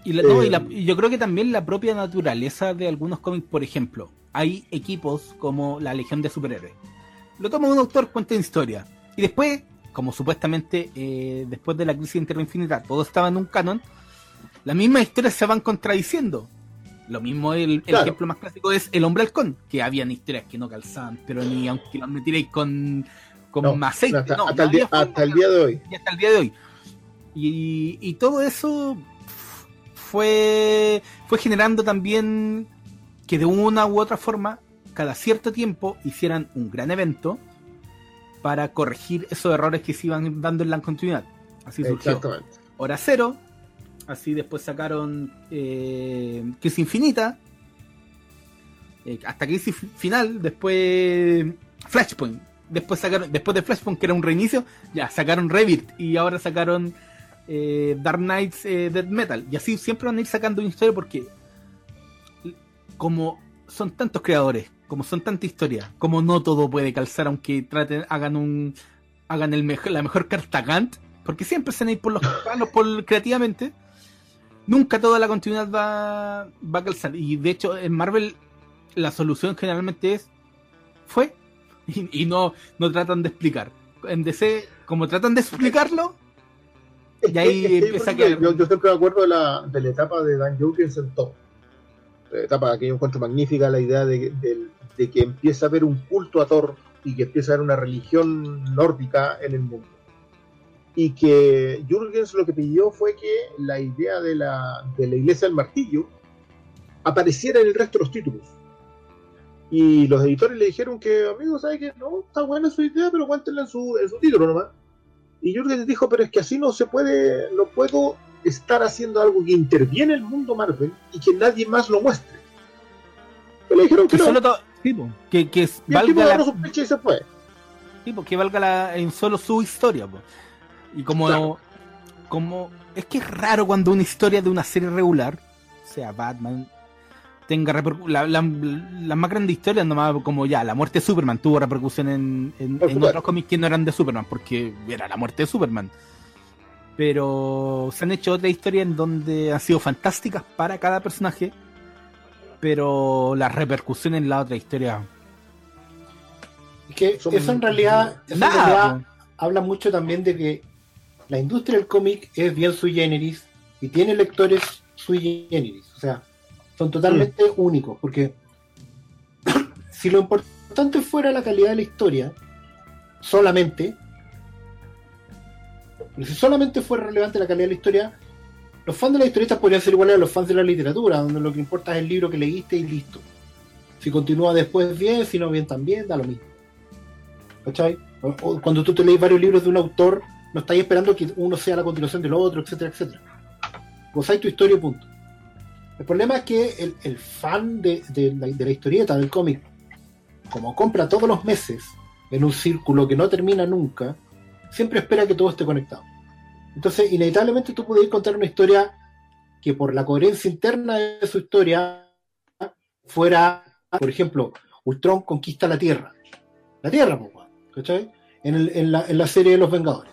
y, la- no, Eh, y la- y yo creo que también la propia naturaleza de algunos cómics, por ejemplo, hay equipos como la Legión de Superhéroes. Lo toma un autor, cuenta una historia. Y después, como supuestamente eh, después de la crisis de Tierra Infinita, todo estaba en un canon, las mismas historias se van contradiciendo. Lo mismo, el, el Claro. ejemplo más clásico es El Hombre Halcón, que habían historias que no calzaban, pero ni aunque las metierais con, con No, más aceite. hasta, no, hasta el día, hasta el de- día de hoy. y hasta el día de hoy. Y, y todo eso fue, fue generando también que de una u otra forma, cada cierto tiempo hicieran un gran evento para corregir esos errores que se iban dando en la continuidad. Así surgió. Hora Cero, así después sacaron eh, Crisis Infinita, eh, hasta Crisis Fi- Final, después Flashpoint, después sacaron, después de Flashpoint que era un reinicio, ya sacaron Revit y ahora sacaron eh, Dark Knights eh, Dead Metal y así siempre van a ir sacando una historia porque como son tantos creadores, como son tanta historia, como no todo puede calzar aunque traten, hagan un hagan el mejor, la mejor carta Gantt, porque siempre se van a ir por los palos por, creativamente, nunca toda la continuidad va, va a calzar. Y de hecho, en Marvel, la solución generalmente es fue y, y no, no tratan de explicar. En DC, como tratan de explicarlo, Es Y que- ahí es que yo empieza a quedar- Yo, yo siempre me acuerdo de la, de la etapa de Dan Jurgens en todo. La etapa que yo encuentro magnífica, la idea de, de- de que empieza a haber un culto a Thor y que empieza a haber una religión nórdica en el mundo. y que Jürgens lo que pidió fue que la idea de la, de la iglesia del martillo apareciera en el resto de los títulos. Y los editores le dijeron que, amigo, ¿sabes qué? No, está buena su idea, pero cuéntenla en su, en su título nomás. Y Jürgens dijo, pero es que así no se puede, no puedo estar haciendo algo que interviene en el mundo Marvel y que nadie más lo muestre. Y le dijeron que, Que no. solo to- sí, po, que, que Y el tipo valga agarró la, y se fue. que valga la- en solo su historia. po. Y como, Claro. como es que es raro cuando una historia de una serie regular, sea Batman, tenga la, la, las más grandes historias nomás como ya la muerte de Superman tuvo repercusión en, en, en otros cómics que no eran de Superman porque era la muerte de Superman pero se han hecho otras historias en donde han sido fantásticas para cada personaje pero las repercusiones en la otra historia Es que Son- eso en realidad, eso en realidad nada po. habla mucho también de que la industria del cómic es bien sui generis y tiene lectores sui generis. O sea, son totalmente únicos. Porque si lo importante fuera la calidad de la historia, solamente, pero si solamente fuera relevante la calidad de la historia, los fans de las historietas podrían ser iguales a los fans de la literatura, donde lo que importa es el libro que leíste y listo. Si continúa después bien, si no bien también, da lo mismo. ¿Cachai? O- o cuando tú te lees varios libros de un autor, no estáis esperando que uno sea la continuación del otro, etcétera, etcétera. Gozáis tu historia y punto. El problema es que el, fan de, de de la historieta, del cómic, como compra todos los meses en un círculo que no termina nunca, siempre espera que todo esté conectado. Entonces, inevitablemente tú puedes contar una historia que por la coherencia interna de su historia fuera, por ejemplo, Ultron conquista la Tierra. La Tierra, ¿cachai? En, el- en en la serie de los Vengadores.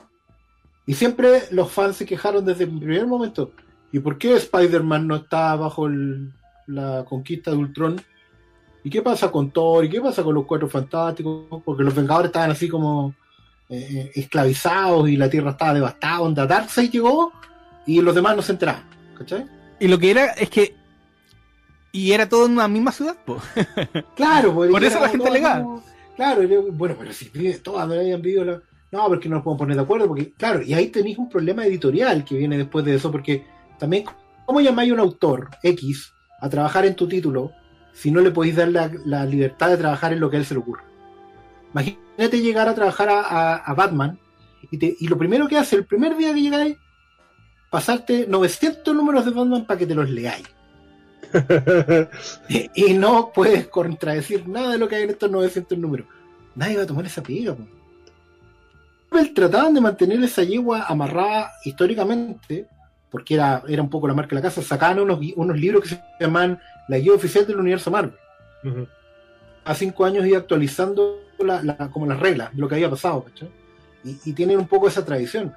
Y siempre los fans se quejaron desde el primer momento. ¿Y por qué Spider-Man no está bajo el- la conquista de Ultron? ¿Y qué pasa con Thor? ¿Y qué pasa con los Cuatro Fantásticos? Porque los Vengadores estaban así como eh, eh, esclavizados y la Tierra estaba devastada. Onda Darkseid llegó y los demás no se enteraban. ¿Cachai? y lo que era es que y era todo en una misma ciudad po. Claro, pues, Por eso la gente como, alegaba. no, Claro, bueno, pero si todas no habían vivido la... No, porque no nos podemos poner de acuerdo, porque, claro, y ahí tenéis un problema editorial que viene después de eso, porque también, ¿cómo llamáis a un autor X a trabajar en tu título si no le podéis dar la, la libertad de trabajar en lo que a él se le ocurra? Imagínate llegar a trabajar a, a- a Batman y, te- y lo primero que hace el primer día que llegáis, pasarte 900 números de Batman para que te los leáis. y no puedes contradecir nada de lo que hay en estos 900 números. Nadie va a tomar esa pega. Trataban de mantener esa yegua amarrada históricamente, porque era, era un poco la marca de la casa. Sacaban unos, unos libros que se llaman La Guía Oficial del Universo Marvel. A cinco años iba actualizando la- la- como las reglas, lo que había pasado. Y, y tienen un poco esa tradición.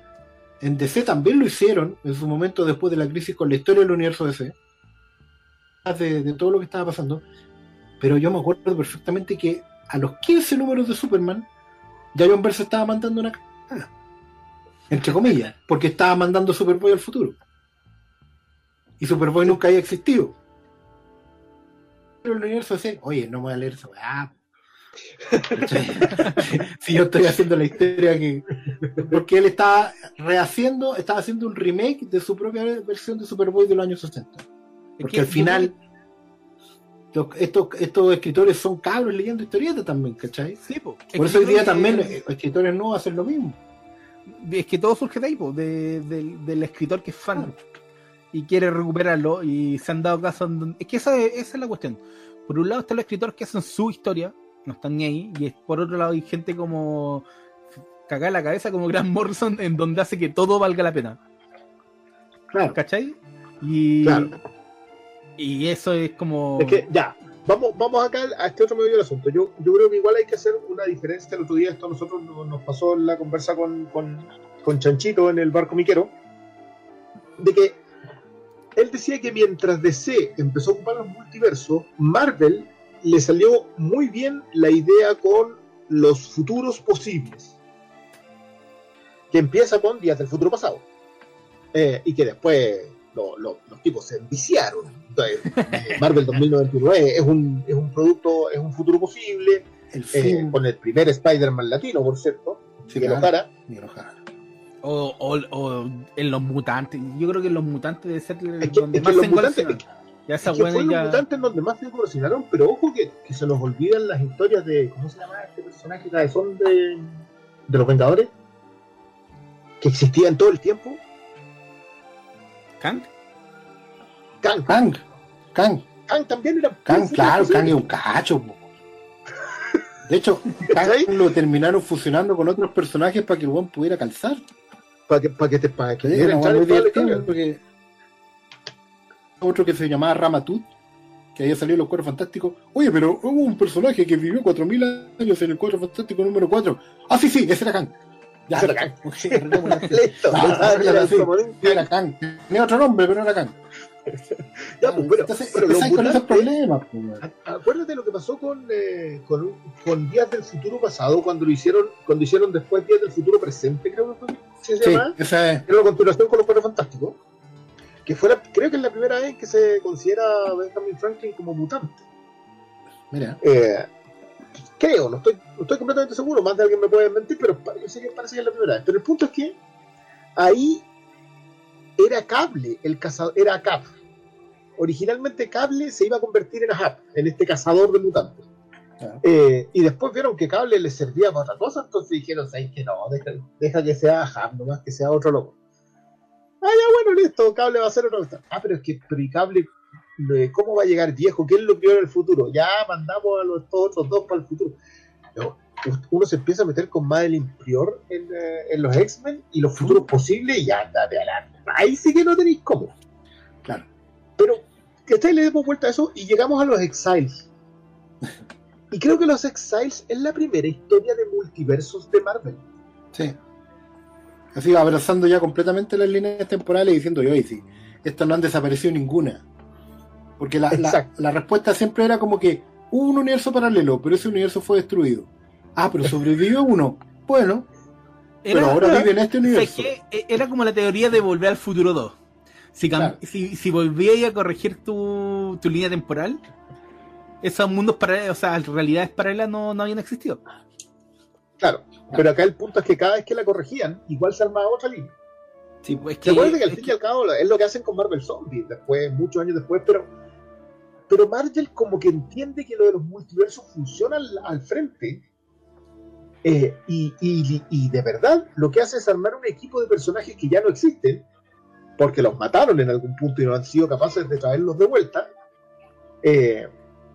En DC también lo hicieron en su momento después de la crisis con la historia del universo DC de, de todo lo que estaba pasando, pero yo me acuerdo perfectamente que a los 15 números de Superman, ya John se estaba mandando una cagada, entre comillas, porque estaba mandando Superboy al futuro. Y Superboy nunca había existido. Pero el universo dice, oye, no me voy a leer weá. ¿Cachai? si yo estoy haciendo la historia que. Porque él estaba rehaciendo, estaba haciendo un remake de su propia versión de Superboy de los años 60. Es Porque que al final, estos, estos escritores son cabros leyendo historietas también, ¿cachai? Sí, po. Por que eso hoy día que- también eh, escritores no hacen lo mismo. Es que todo surge de ahí, po, de- del, del escritor que es fan y quiere recuperarlo y se han dado casos. en donde- Es que esa es, esa es la cuestión. Por un lado están los escritores que hacen su historia, no están ni ahí, y es- por otro lado hay gente como cagada la cabeza como Grant Morrison en donde hace que todo valga la pena. Claro. ¿Cachai? Y, Claro. y eso es como... Es que ya, vamos, vamos acá a este otro medio del asunto. Yo, yo creo que igual hay que hacer una diferencia. El otro día esto a nosotros nos, nos pasó en la conversa con, con, con Chanchito en el barco miquero, de que él decía que mientras DC empezó a ocupar los multiversos, Marvel le salió muy bien la idea con los futuros posibles, que empieza con días del futuro pasado, Eh, y que después lo- lo- los tipos se enviciaron. Entonces, eh, Marvel 2099 es un, es un producto, es un futuro posible, El eh, con el primer Spider-Man latino, por cierto, Sí, claro. Ojara. Miguel Ojara. O, o, o en los mutantes. Yo creo que en los mutantes debe ser Es que, donde es que más los se mutantes, engolosinan. Ya esa es que fue los ya. mutantes donde más se evolucionaron, pero ojo que, que se nos olvidan las historias de. ¿Cómo se llama este personaje cabezón de, de los Vengadores? Que existían todo el tiempo. Kang. Kang. Kang, Kang, Kang también era. Kang, claro, Kang es un cacho. po. De hecho, Kang lo terminaron fusionando con otros personajes para que el buen pudiera calzar. Para que, para que te para que Sí, muy historia. porque otro que se llamaba Ramatut, que había salido en los Cuatro Fantásticos. Oye, pero hubo un personaje que vivió 4000 años en el Cuatro Fantástico número 4. Ah, sí, sí, ese era Kang. Ya, Ese era Kang. Listo. Era Kang. Tenía otro nombre, pero era Kang. Ya, pues, bueno, Entonces, pero los empezáis con esos mutantes- problemas. pues, Acuérdate lo que pasó con, eh, con, con Días del Futuro Pasado, cuando lo hicieron, cuando hicieron después Días del Futuro Presente, creo que fue. ¿Sí se Sí, llama? esa es. Era una continuación con los Cuatro Fantásticos. Que fue la- creo que es la primera vez que se considera a Benjamin Franklin como mutante. Mira, Eh, creo, no estoy, no estoy completamente seguro, más de alguien me puede mentir, pero parece que, parece que es la primera vez. Pero el punto es que ahí era cable, el cazador, era Cap. Originalmente cable se iba a convertir en Ahab, en este cazador de mutantes. Claro. Eh, y después vieron que cable les servía para otra cosa, entonces dijeron, ¿sabes que no? Deja, deja que sea Ahab, nomás que sea otro loco. Ah, ya bueno, listo, cable va a ser otra cosa. Ah, pero es que, pero cable ¿cómo va a llegar viejo? ¿Quién lo vio en el futuro? Ya mandamos a los todos otros dos para el futuro. No, uno se empieza a meter con Madeline Prior en, eh, en los X-Men y los futuros posibles y anda de adelante. Ahí sí que no tenéis cómo. claro. Pero, ¿cachai? Le demos vuelta a eso y llegamos a los Exiles. Y creo que los Exiles es la primera historia de multiversos de Marvel. Sí. Así abrazando ya completamente las líneas temporales y diciendo, oye, sí, estas no han desaparecido ninguna. Porque la, la, Exacto. la respuesta siempre era como que hubo un universo paralelo, pero ese universo fue destruido. Ah, pero sobrevivió uno. Bueno, pero ahora vive en este ¿sabes universo. qué? E- Era como la teoría de volver al futuro 2. Si, Claro. si, si volvías a corregir tu, tu línea temporal, esos mundos paralelos, o sea, realidades paralelas no, no habían existido. Claro. Pero acá el punto es que cada vez que la corregían, igual se armaba otra línea. Sí, pues acuerdan que al fin y al cabo es lo que hacen con Marvel Zombies, después, muchos años después, pero, pero Marvel como que entiende que lo de los multiversos funciona al, al frente. eh, y, y- y de verdad lo que hace es armar un equipo de personajes que ya no existen, porque los mataron en algún punto y no han sido capaces de traerlos de vuelta, eh,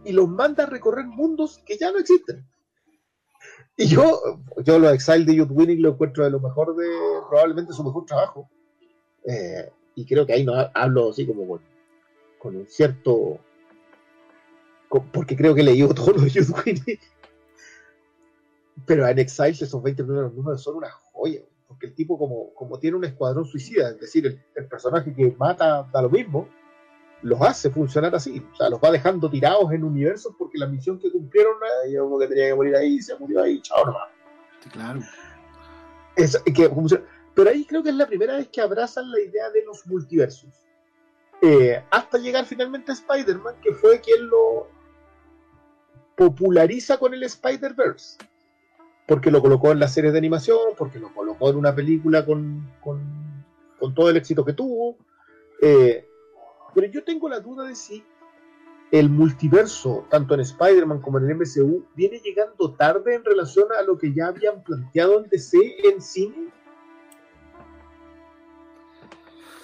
y los manda a recorrer mundos que ya no existen. Y yo, yo los Exile de Youth Winning lo encuentro de lo mejor de, probablemente su mejor trabajo. Eh, y creo que ahí no ha- hablo así como con, con un cierto. con- porque creo que he leído todos los Youth Winning. Pero en Exiles esos 20 primeros números son una joya. Porque el tipo, como, como tiene un escuadrón suicida, es decir, el, el personaje que mata da lo mismo, los hace funcionar así. O sea, los va dejando tirados en universos porque la misión que cumplieron, eh, uno que tenía que morir ahí, se murió ahí, chao nomás. Claro. Es- que. Pero ahí creo que es la primera vez que abrazan la idea de los multiversos. Eh, hasta llegar finalmente a Spider-Man, que fue quien lo populariza con el Spider-Verse. Porque lo colocó en las series de animación, porque lo colocó en una película con, con- con todo el éxito que tuvo. Eh, pero yo tengo la duda de si el multiverso, tanto en Spider-Man como en el MCU, viene llegando tarde en relación a lo que ya habían planteado en DC en cine.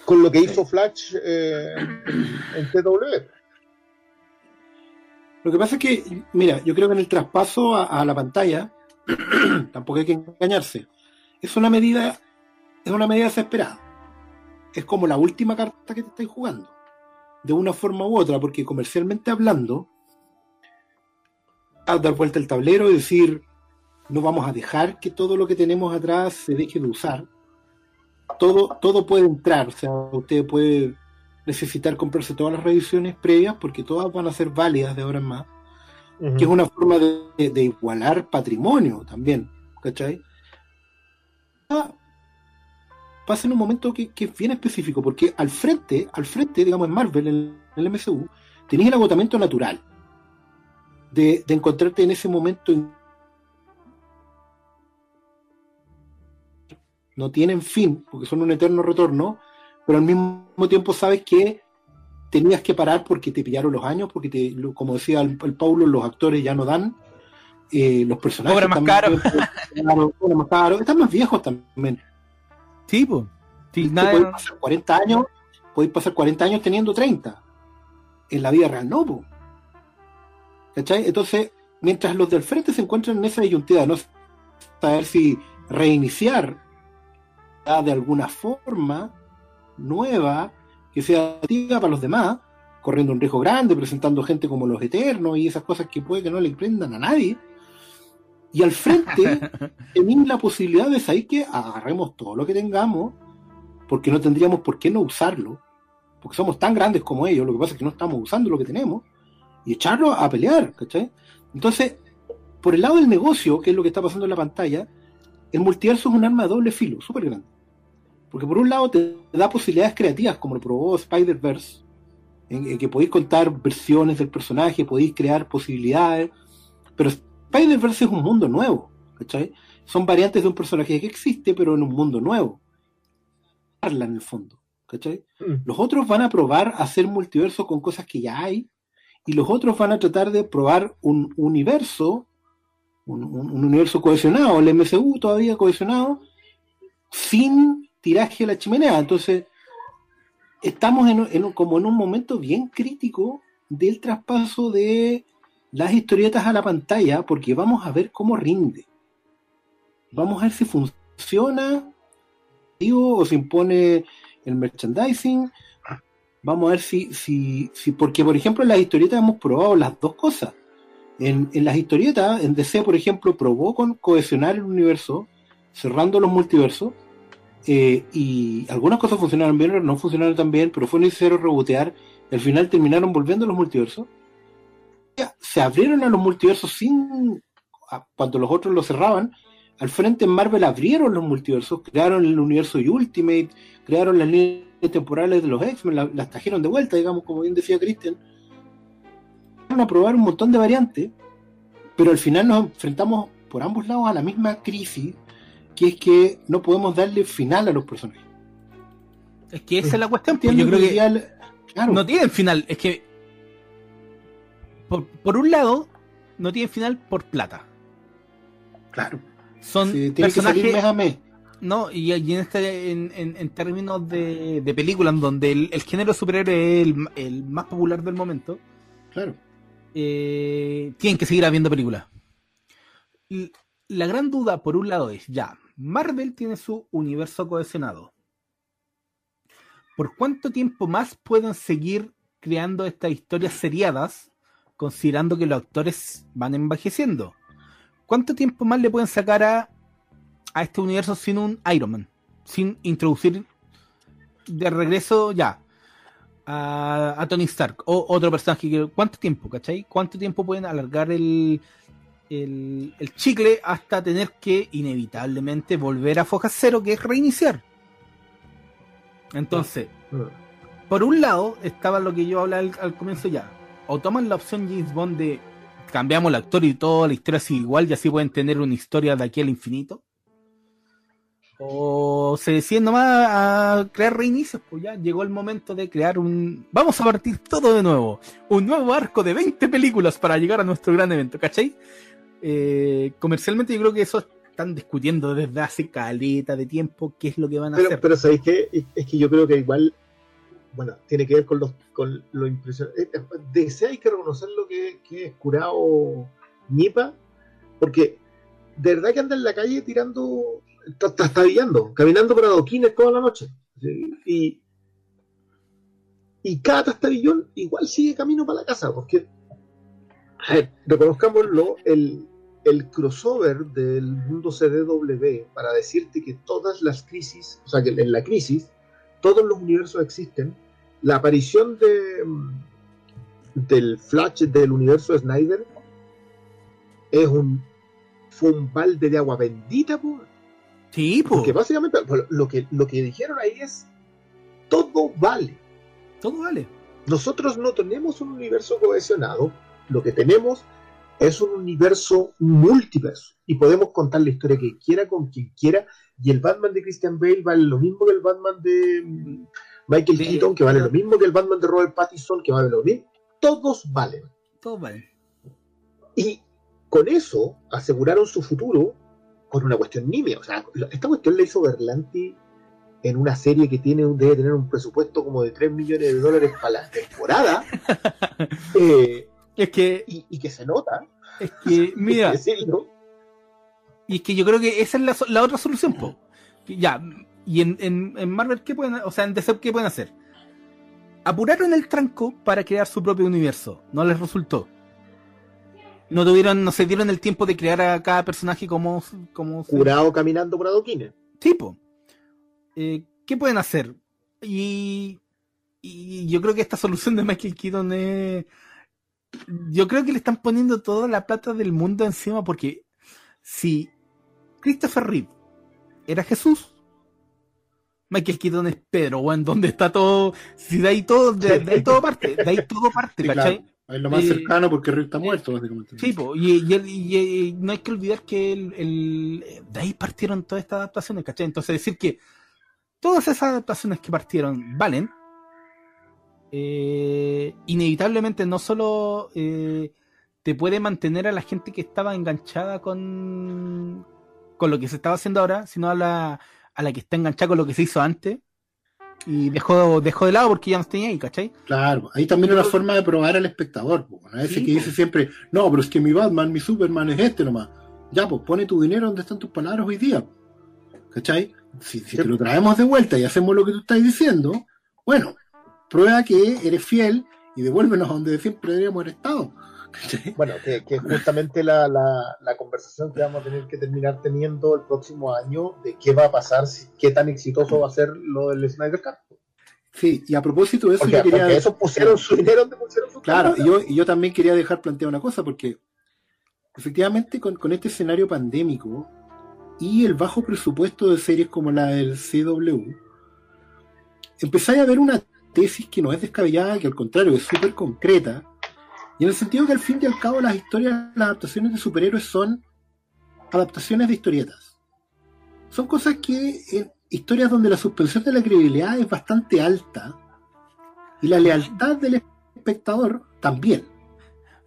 Con lo que hizo Flash eh, en TW. Lo que pasa es que, mira, yo creo que en el traspaso a, a la pantalla, tampoco hay que engañarse. Es una medida, es una medida desesperada. Es como la última carta que te estáis jugando. De una forma u otra, porque comercialmente hablando, a dar vuelta el tablero y decir, no vamos a dejar que todo lo que tenemos atrás se deje de usar. Todo, todo puede entrar, o sea, usted puede necesitar comprarse todas las revisiones previas porque todas van a ser válidas de ahora en más, que es una forma de, de igualar patrimonio también, ¿cachai? Ah, pasa en un momento que, que es bien específico, porque al frente, al frente, digamos en Marvel, en el MCU, tenéis el agotamiento natural de, de encontrarte en ese momento en no tienen fin, porque son un eterno retorno, pero al mismo tiempo sabes que tenías que parar porque te pillaron los años, porque te, como decía el, el Paulo, los actores ya no dan, eh, los personajes Cobra más también- claro, cobra más caro, están más viejos también. Sí, pues. Sí, Podéis nada, pasar 40 años, podéis pasar 40 años teniendo 30. En la vida real no, po. ¿Cachai? Entonces, mientras los del frente se encuentran en esa disyuntiva no saber si reiniciar de alguna forma nueva que sea activa para los demás, corriendo un riesgo grande, presentando gente como los eternos y esas cosas que puede que no le prendan a nadie. Y al frente tenéis la posibilidad de saber que agarremos todo lo que tengamos, porque no tendríamos por qué no usarlo, porque somos tan grandes como ellos, lo que pasa es que no estamos usando lo que tenemos, y echarlo a pelear, ¿cachai? Entonces, por el lado del negocio, que es lo que está pasando en la pantalla, el multiverso es un arma de doble filo, súper grande. Porque por un lado te da posibilidades creativas, como lo probó Spider-Verse, en, en que podéis contar versiones del personaje, podéis crear posibilidades, pero Spider-Verse es un mundo nuevo, ¿cachai? Son variantes de un personaje que existe, pero en un mundo nuevo. Habla en el fondo, ¿cachai? Mm. Los otros van a probar a hacer multiverso con cosas que ya hay, y los otros van a tratar de probar un universo, un, un- un universo cohesionado, el MCU todavía cohesionado, sin tiraje a la chimenea. Entonces, estamos en, en como en un momento bien crítico del traspaso de las historietas a la pantalla, porque vamos a ver cómo rinde. Vamos a ver si funciona digo, o se impone el merchandising. Vamos a ver si, si, si, porque por ejemplo en las historietas hemos probado las dos cosas. En, en las historietas, en DC, por ejemplo, probó con cohesionar el universo, cerrando los multiversos, eh, y algunas cosas funcionaron bien, no funcionaron tan bien, pero fue necesario rebotear, al final terminaron volviendo los multiversos. Se abrieron a los multiversos sin, cuando los otros los cerraban, al frente en Marvel abrieron los multiversos, crearon el universo Ultimate, crearon las líneas temporales de los X-Men, la- las trajeron de vuelta, digamos, como bien decía Christian. Van a probar un montón de variantes, pero al final nos enfrentamos por ambos lados a la misma crisis, que es que no podemos darle final a los personajes. es que esa es la cuestión. pues, yo creo que que claro, no tienen final. Es que, por, por un lado, no tienen final por plata. claro. Son Sí, tiene que salir personajes. mes a mes. No, y, y en, este, en, en- en términos de, de películas donde el, el género superhéroe es el, el más popular del momento, Claro. eh, tienen que seguir habiendo películas. La gran duda, por un lado, es ya, Marvel tiene su universo cohesionado. ¿Por cuánto tiempo más pueden seguir creando estas historias seriadas, considerando que los actores van envejeciendo? ¿Cuánto tiempo más le pueden sacar a, a este universo sin un Iron Man? Sin introducir de regreso ya a, a Tony Stark o otro personaje. que- ¿Cuánto tiempo, cachai? ¿Cuánto tiempo pueden alargar el, el, el chicle hasta tener que inevitablemente volver a foja cero, que es reiniciar? Entonces, Mm. por un lado estaba lo que yo hablaba al, al comienzo ya. O toman la opción James Bond de cambiamos el actor y toda la historia sigue igual y así pueden tener una historia de aquí al infinito. O se deciden nomás a crear reinicios, pues ya llegó el momento de crear un... Vamos a partir todo de nuevo. Un nuevo arco de 20 películas para llegar a nuestro gran evento, ¿cachai? Eh, comercialmente yo creo que eso están discutiendo desde hace caleta de tiempo qué es lo que van a Pero, hacer. pero ¿sabéis qué? Es- Es que yo creo que igual, bueno, tiene que ver con, los, con lo impresionante. DC hay que reconocer lo que, que es curado Nipa, porque de verdad que anda en la calle tirando, tra- trastabillando, caminando por adoquines toda la noche. Y, y cada trastabillón igual sigue camino para la casa, porque, a reconozcámoslo, el, el crossover del mundo CDW para decirte que todas las crisis, o sea, que en la crisis, todos los universos existen. La aparición de mm, del Flash del universo de Snyder es un fue un balde de agua bendita, po, Sí, porque básicamente lo que lo que dijeron ahí es todo vale. Todo vale. Nosotros no tenemos un universo cohesionado, lo que tenemos es un universo multiverso y podemos contar la historia que quiera con quien quiera y el Batman de Christian Bale vale lo mismo que el Batman de mm, Michael De- Keaton, que vale lo mismo que el Batman de Robert Pattinson, que vale lo mismo. Todos valen. Todo vale. Y con eso aseguraron su futuro con una cuestión nimia. O sea, esta cuestión la hizo Berlanti en una serie que tiene debe tener un presupuesto como de 3 millones de dólares para la temporada. eh, Es que, y, y que se nota. es que, mira, hay que decirlo. y es que yo creo que esa es la, la otra solución, po. Ya, y en, en, en Marvel, ¿qué pueden, o sea, en DC, ¿qué pueden hacer? Apuraron el tranco para crear su propio universo. No les resultó. No tuvieron, no se dieron el tiempo de crear a cada personaje como, como se- curado caminando por adoquines. tipo. Eh, ¿Qué pueden hacer? Y, y yo creo que esta solución de Michael Keaton es. Yo creo que le están poniendo toda la plata del mundo encima porque si Christopher Reeve era Jesús, Michael Keaton es Pedro, weón, ¿dónde está todo? Si de ahí todo, de, de ahí todo parte, de ahí todo parte, Sí, ¿cachai? claro. Es lo más Eh, cercano porque Rick está muerto, básicamente. Sí, po, y, y y- y no hay que olvidar que el, el- de ahí partieron todas estas adaptaciones, ¿cachai? Entonces decir que todas esas adaptaciones que partieron valen, eh, inevitablemente no solo eh, te puede mantener a la gente que estaba enganchada con, con lo que se estaba haciendo ahora, sino a la, a la que está enganchada con lo que se hizo antes y dejó, dejó de lado porque ya no tenía ahí, ¿cachai? Claro, ahí también es una forma de probar al espectador. po, ¿no? Ese Sí, que dice siempre, no, pero es que mi Batman, mi Superman es este nomás. Ya, pues pone tu dinero donde están tus palabras hoy día. ¿Cachai? Si, si te lo traemos de vuelta y hacemos lo que tú estás diciendo, bueno, prueba que eres fiel y devuélvenos a donde siempre deberíamos haber estado. Bueno, que, que es justamente la, la, la conversación que vamos a tener que terminar teniendo el próximo año de qué va a pasar, si- qué tan exitoso va a ser lo del Snyder Cut. Sí, y a propósito de eso, yo quería. esos pusieron su dinero pusieron su Claro, plata. y yo, y yo también quería dejar planteada una cosa, porque efectivamente con, con este escenario pandémico y el bajo presupuesto de series como la del CW, empezáis a ver una tesis que no es descabellada, que al contrario es súper concreta, y en el sentido que al fin y al cabo las historias, las adaptaciones de superhéroes son adaptaciones de historietas. Son cosas que en historias donde la suspensión de la credibilidad es bastante alta y la lealtad del espectador también.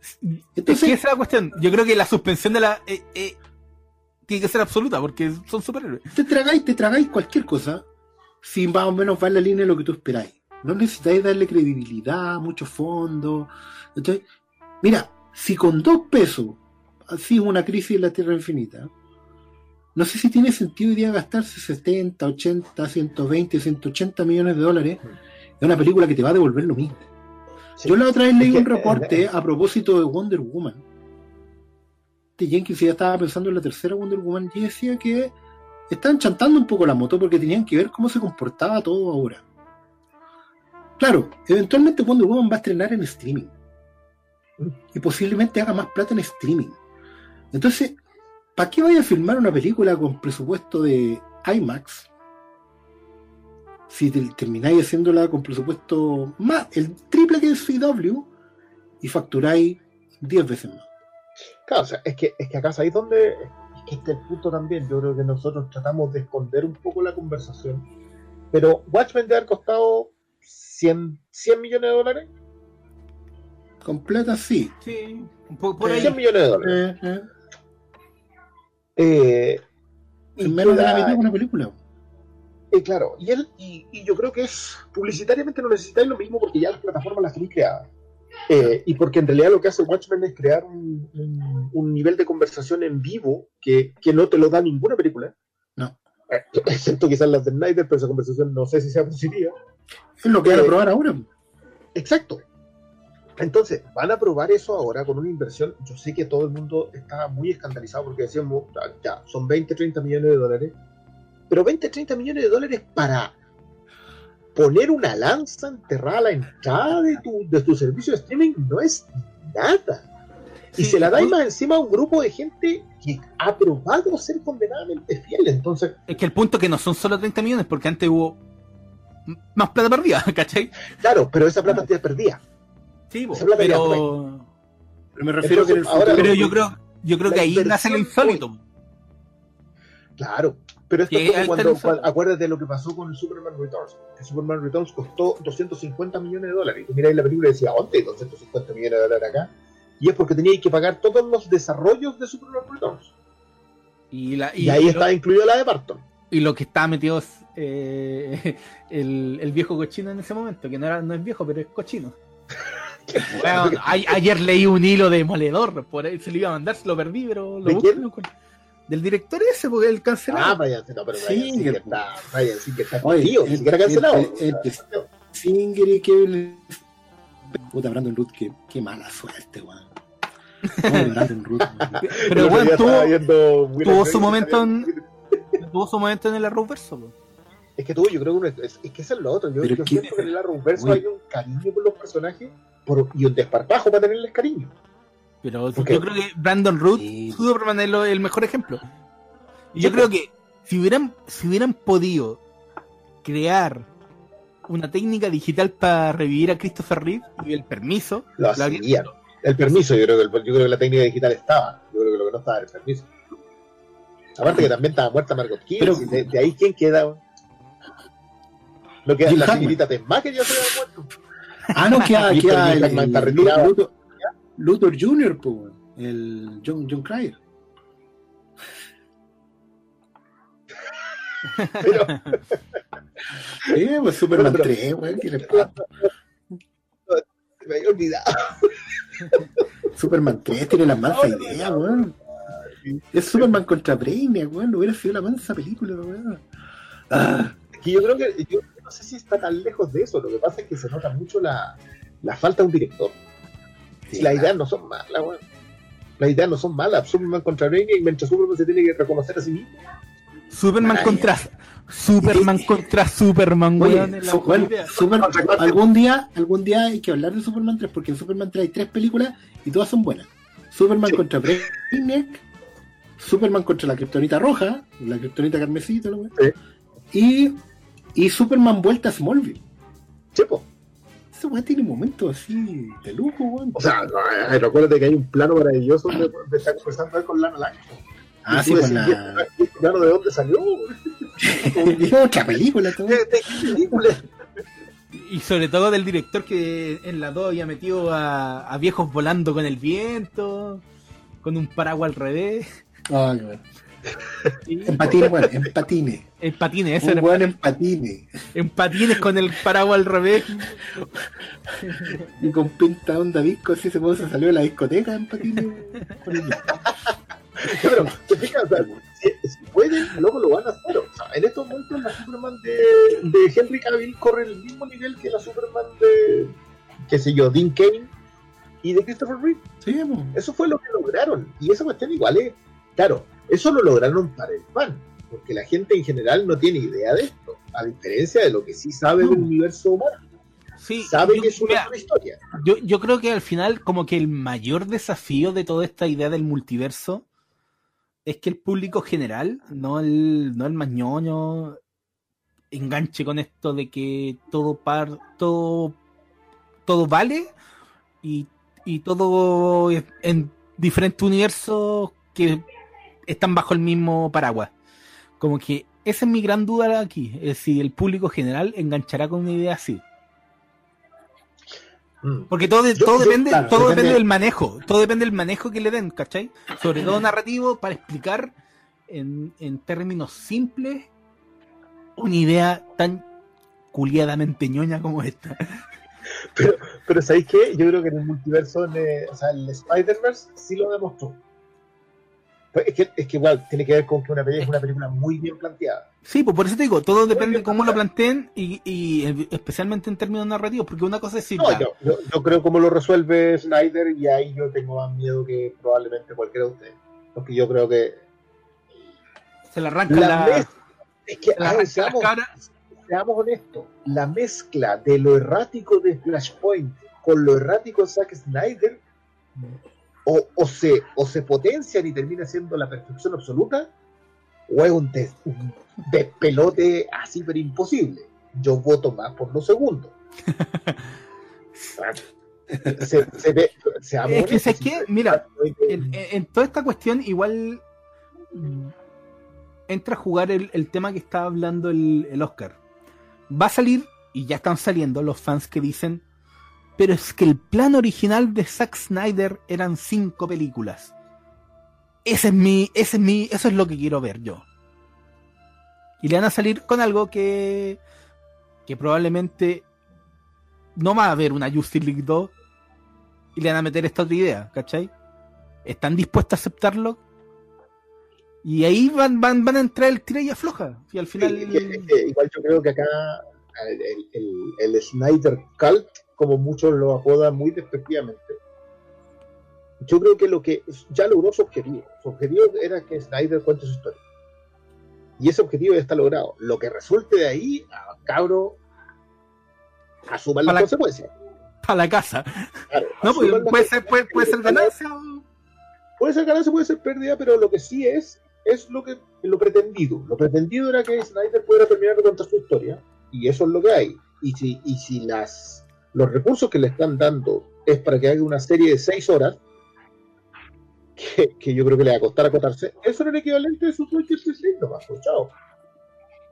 es Entonces, que esa es la cuestión. Yo creo que la suspensión de la. eh, eh, tiene que ser absoluta porque son superhéroes. te tragáis, te tragáis cualquier cosa si más o menos va en la línea de lo que tú esperáis. No necesitáis darle credibilidad, mucho fondo. Entonces, mira, si con dos pesos así una crisis en la Tierra Infinita, no sé si tiene sentido hoy día gastarse 70, 80, 120, 180 millones de dólares en una película que te va a devolver lo mismo. Sí. Yo la otra vez leí un reporte a propósito de Wonder Woman. De Jenkins ya estaba pensando en la tercera Wonder Woman y decía que estaban chantando un poco la moto porque tenían que ver cómo se comportaba todo ahora. Claro, eventualmente Wonder Woman va a estrenar en streaming. Y posiblemente haga más plata en streaming. Entonces, ¿para qué vaya a filmar una película con presupuesto de IMAX? Si te- termináis haciéndola con presupuesto más, el triple que es CW, y facturáis 10 veces más. Claro, o sea, es que, es que acá ahí donde. Es que este es el punto también. Yo creo que nosotros tratamos de esconder un poco la conversación. Pero Watchmen debe haber costado 100, 100 millones de dólares. Completa, sí. Sí, un poco por ahí. 100 millones de dólares. Eh, eh, Eh, y en menos de la mitad de una película. Eh, claro, y, él, y, y yo creo que es publicitariamente no necesitáis lo mismo porque ya las plataformas las tenéis creadas. Eh, y porque en realidad lo que hace Watchmen es crear un, un- un nivel de conversación en vivo que, que no te lo da ninguna película. No. Eh, excepto quizás las de Snyder, pero esa conversación no sé si sea positiva. Es lo que van a Eh, probar ahora. Exacto. Entonces, van a probar eso ahora con una inversión. Yo sé que todo el mundo está muy escandalizado porque decíamos, "Ah, ya, son 20, 30 millones de dólares. Pero 20, 30 millones de dólares para poner una lanza enterrada a la entrada de tu, de tu servicio de streaming no es nada. Y se la y- más encima a un grupo de gente que ha probado ser condenadamente fiel. Entonces, Es que el punto que no son solo 30 millones, porque antes hubo más plata perdida, ¿cachai? claro, pero esa plata te perdía. Sí, plata ya pero. Pero me refiero que en el Entonces, ahora- futuro- Pero yo creo, yo creo que ahí nace lo insólito. Claro, pero esto es como cuando, el- acuérdate de lo que pasó con el Superman Returns. Que Superman Returns costó 250 millones de dólares. Y tú miráis la película y decías, ¿dónde hay 250 millones de dólares acá? Y es porque teníais que pagar todos los desarrollos de Superman Returns. Y, la, Y, ahí lo- estaba incluido la de Barton. y lo que estaba metido es eh, el, el viejo cochino en ese momento, que no, era, no es viejo, pero es cochino. Weón, a- ayer leí un hilo demoledor, por ahí se lo iba a mandar, se lo perdí, pero lo ¿De busqué. Del director ese, porque el cancelado. Ah, Brian, no, pero Brian Sí, que está, Brian sí que está Oye, tío, ni siquiera cancelado. el- el- Singer y Kevin. Puta, Brandon Root, qué, qué mala suerte, weón. Brandon Root. weón. pero bueno, tuvo, tuvo su momento también- tuvo su momento en el Arrowverso. po. Es que tuvo, yo creo que uno- es, es que eso es lo otro. Yo, yo que- siento que en el Arrowverso hay un cariño por los personajes por- y un desparpajo para tenerles cariño. Pero yo creo que Brandon Root, Sí. Superman es lo- el mejor ejemplo. Y yo creo pues. que si hubieran, si hubieran podido crear una técnica digital para revivir a Christopher Reeve y el permiso, Lo hacían. El permiso, yo creo, que el- yo creo que la técnica digital estaba. Yo creo que lo que no estaba era el permiso. Aparte que también estaba muerta Margot Kidder. Pero- de, de ahí, ¿quién queda? Lo que la señorita Tesmacher ya se había muerto. Ah, no, queda, queda el, el. Luthor, Luthor Jr., el John, John Cryer. Pero, Eh, pues Superman Pero- 3, weón, ¿qué le me había olvidado. Superman 3 tiene la mansa idea, weón. Es Superman contra Brainiac, weón. No hubiera sido la mansa película, weón. Ah, que yo creo que yo no sé si está tan lejos de eso. Lo que pasa es que se nota mucho la, la falta de un director. Si las ideas no son malas, weón. Las ideas no son malas. Superman contra Brainiac, mientras Superman se tiene que reconocer a sí mismo. Superman contra Superman contra Superman, Oye, weón, su- bueno, algún día, algún día hay que hablar de Superman 3, porque en Superman 3 hay tres películas y todas son buenas. Superman Sí. contra Brainiac, Superman contra la Kryptonita roja, la Kryptonita carmesí, weón, Sí. y, y Superman vuelta a Smallville. Chepo. Ese weón tiene momentos así de lujo, weón. O sea, no, recuérdate que hay un plano maravilloso donde, donde está conversando con Lana Lang. ah, sí, tú con la. ¿y este plano de dónde salió? Otra película, todo. ¿De, de qué película? Y sobre todo del director que en la 2 había metido a, a viejos volando con el viento, con un paraguas al revés. Ah, qué bueno. Y- En patines, en patines. en patines, eso Un era. en patines. En patines con el paraguas al revés. Y con pinta onda disco, así se se salió de la discoteca en patines. Pero, ¿te fijas? O sea, si, si pueden, luego lo van a hacer. O sea, en estos momentos la Superman de, de Henry Cavill corre el mismo nivel que la Superman de, qué sé yo, Dean Kane y de Christopher Reeve. Sí. Eso fue lo que lograron. Y esa cuestión igual es, claro, eso lo lograron para el fan, porque la gente en general no tiene idea de esto, a diferencia de lo que sí sabe del universo humano. Sí, Sabe yo- que es una mira, historia. Yo, yo creo que al final, como que el mayor desafío de toda esta idea del multiverso es que el público general, no el, no el más ñoño, enganche con esto de que todo par, todo, todo vale y, y todo en diferentes universos que están bajo el mismo paraguas. Como que esa es mi gran duda aquí, es si el público general enganchará con una idea así. Mm. Porque todo, de- Yo- todo yo- depende, claro, todo depende- depende del manejo, todo depende del manejo que le den, ¿cachai? Sobre todo narrativo para explicar en, en términos simples una idea tan culiadamente ñoña como esta. Pero ¿sabéis qué? Yo creo que en el multiverso, eh, o sea, el Spider-Verse sí lo demostró. Pues es, que, es que igual tiene que ver con que una película es una película muy bien planteada. Sí, pues por eso te digo, todo depende de cómo lo planteen y, y, especialmente en términos narrativos, porque una cosa es decir, No, yo, yo, yo creo cómo lo resuelve Snyder y ahí yo tengo más miedo que probablemente cualquiera de ustedes. Porque yo creo que se le arranca la la, es que se arranca la seamos, cara. seamos honestos, la mezcla de lo errático de Flashpoint con lo errático de Zack Snyder o, o se, o se potencian y termina siendo la perfección absoluta o es un, des- un despelote así pero imposible. Yo voto más por lo segundo. se, se ve, seamos Es que, ¿sabes honestos, qué? Mira, en, toda esta cuestión igual entra a jugar el, el tema que estaba hablando el, el Oscar. Va a salir, y ya están saliendo los fans que dicen, pero es que el plan original de Zack Snyder eran cinco películas. Ese es mi, ese es mi, eso es lo que quiero ver yo. Y le van a salir con algo que, que probablemente no va a haber una Justice League 2 y le van a meter esta otra idea, ¿cachai? ¿Están dispuestos a aceptarlo? Y ahí van, van, van a entrar el tira y afloja. Y al final. igual yo creo que acá el, el- el Snyder Cult, como muchos lo apodan muy despectivamente, yo creo que lo que ya logró su objetivo. Su objetivo era que Snyder cuente su historia. Y ese objetivo ya está logrado. Lo que resulte de ahí, ah, cabro, asuman las Para- consecuencias. Para la casa. Claro, No, las puede, ser, puede, puede ser ganancia. o- Puede ser ganancia, puede ser pérdida, pero lo que sí es, es lo que lo pretendido. Lo pretendido era que Snyder pudiera terminar de contar su historia, y eso es lo que hay. Y si, y si las, los recursos que le están dando es para que haga una serie de seis horas, que, que yo creo que le va a costar acotarse, eso era el equivalente de su Justice League, nomás, pues.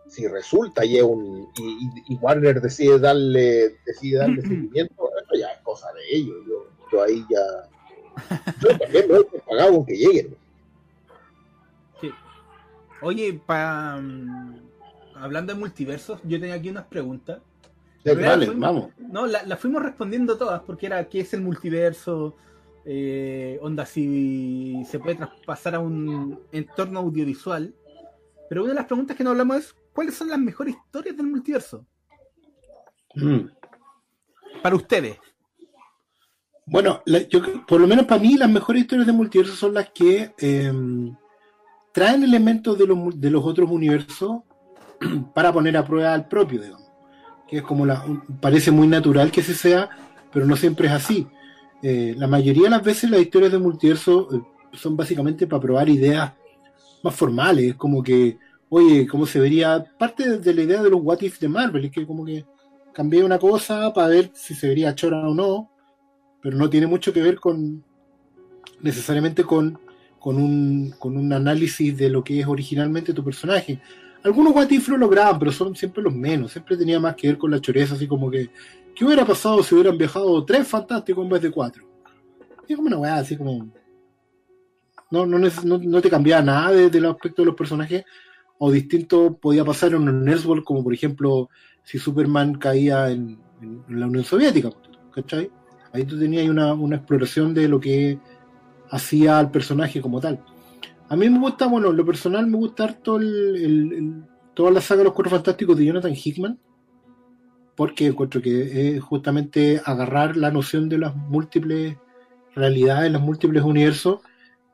Si resulta y, es un, y, y- Warner decide darle, decide darle seguimiento, eso ya es cosa de ellos. Yo, yo ahí ya. Yo también no he pagado con que lleguen. Sí. Oye, pa, hablando de multiversos, yo tenía aquí unas preguntas. Fuimos- vamos. No, la- las fuimos respondiendo todas, porque era qué es el multiverso, eh, onda si se puede traspasar a un entorno audiovisual. Pero una de las preguntas que no hablamos es, ¿cuáles son las mejores historias del multiverso? Mm. Para ustedes. Bueno, la- yo, por lo menos para mí las mejores historias de multiverso son las que em, traen elementos de los, de los otros universos para poner a prueba al propio, digamos. Que es como la, parece muy natural que se sea, pero no siempre es así. Eh, la mayoría de las veces las historias de multiverso eh, son básicamente para probar ideas más formales, como que, oye, ¿cómo se vería? Parte de la idea de los what if de Marvel, es que como que cambié una cosa para ver si se vería chora o no, pero no tiene mucho que ver con necesariamente con, con, un, con un análisis de lo que es originalmente tu personaje. Algunos what lo lograban, pero son siempre los menos. Siempre tenía más que ver con la choreza, así como que, ¿qué hubiera pasado si hubieran viajado tres fantásticos en vez de cuatro? Y como una weá, así como. No, no, no, no te cambiaba nada de- del aspecto de los personajes. O distinto podía pasar en un Elseworld, como por ejemplo, si Superman caía en, en- en la Unión Soviética, ¿cachai? Ahí tú tenías una, una exploración de lo que hacía al personaje como tal. A mí me gusta, bueno, en lo personal me gusta harto el, toda la saga de los Cuatro Fantásticos de Jonathan Hickman, porque encuentro que es justamente agarrar la noción de las múltiples realidades, los múltiples universos,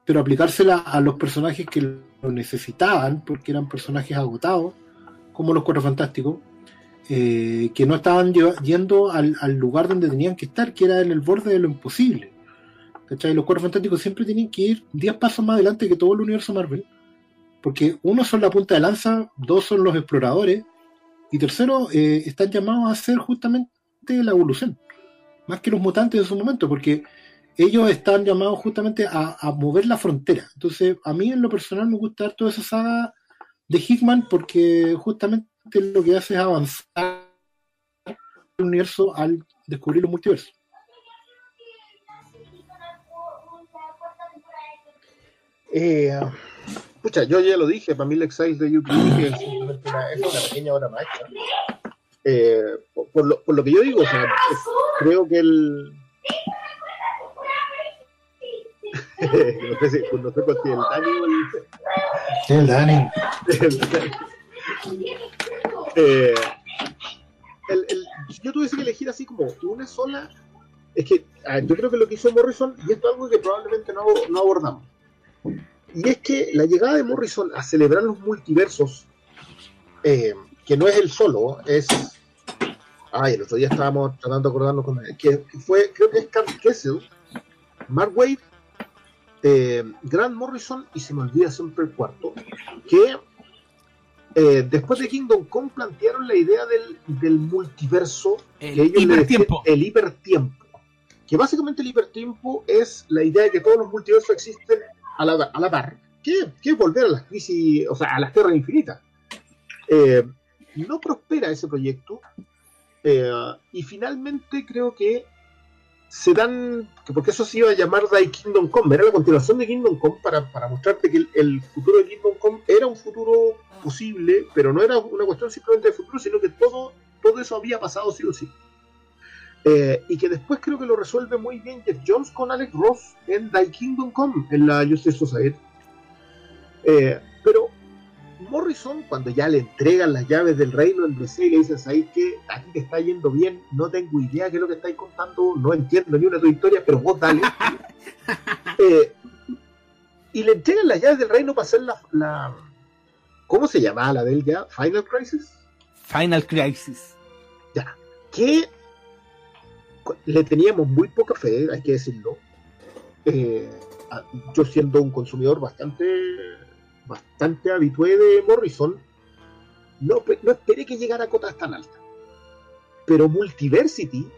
pero aplicársela a los personajes que lo necesitaban, porque eran personajes agotados, como los Cuatro Fantásticos, eh, que no estaban yendo al, al lugar donde tenían que estar, que era en el borde de lo imposible. Los Cuatro Fantásticos siempre tienen que ir 10 pasos más adelante que todo el universo Marvel, porque uno son la punta de lanza, dos son los exploradores, y tercero, eh, están llamados a hacer justamente la evolución, más que los mutantes en su momento, porque ellos están llamados justamente a, mover la frontera. Entonces, a mí en lo personal me gusta toda esa saga de Hickman porque justamente lo que hace es avanzar el universo al descubrir los multiversos. Eh, pucha, yo ya lo dije, para mí el Exile de YouTube que es simplemente una, es una pequeña obra maestra. Eh, por, por lo, por lo que yo digo, o sea, es- creo que el. no sé si no sé cuál es el Dani o el- Sí, el Dani. Eh, el- yo tuviese que elegir así como una sola, es que yo creo que lo que hizo Morrison, y esto es algo que probablemente no, no abordamos, y es que la llegada de Morrison a celebrar los multiversos, eh, que no es el solo, es. Ay, el otro día estábamos tratando de acordarnos con que fue, creo que es Carl Kessel, Mark Wade, eh, Grant Morrison, y se me olvida siempre el cuarto, que eh, después de Kingdom Come plantearon la idea del, del multiverso El que ellos le hipertiempo. el hipertiempo que básicamente el hipertiempo es la idea de que todos los multiversos existen a la, a la par, que, que volver a las crisis, o sea, a las tierras infinitas. Eh, no prospera ese proyecto eh, y finalmente creo que se dan, que porque eso se iba a llamar The Kingdom Come, era la continuación de Kingdom Come para, para mostrarte que el, el futuro de Kingdom Come era un futuro posible, pero no era una cuestión simplemente de futuro, sino que todo, todo eso había pasado sí o sí. Eh, y que después creo que lo resuelve muy bien Jeff Jones con Alex Ross en The Kingdom Come, en la Justice Society. Eh, pero Morrison, cuando ya le entregan las llaves del reino en DC y le dicen, ¿sabéis que aquí te está yendo bien? No tengo idea qué es lo que estáis contando, no entiendo ni una de tu historia, pero vos dale. Eh, y le entregan las llaves del reino para hacer la, la- ¿Cómo se llamaba la de él ya? ¿Final Crisis? Final Crisis. que cu- le teníamos muy poca fe, hay que decirlo. Eh, yo siendo un consumidor bastante bastante habitué de Morrison, no, no esperé que llegara a cotas tan altas. Pero Multiversity,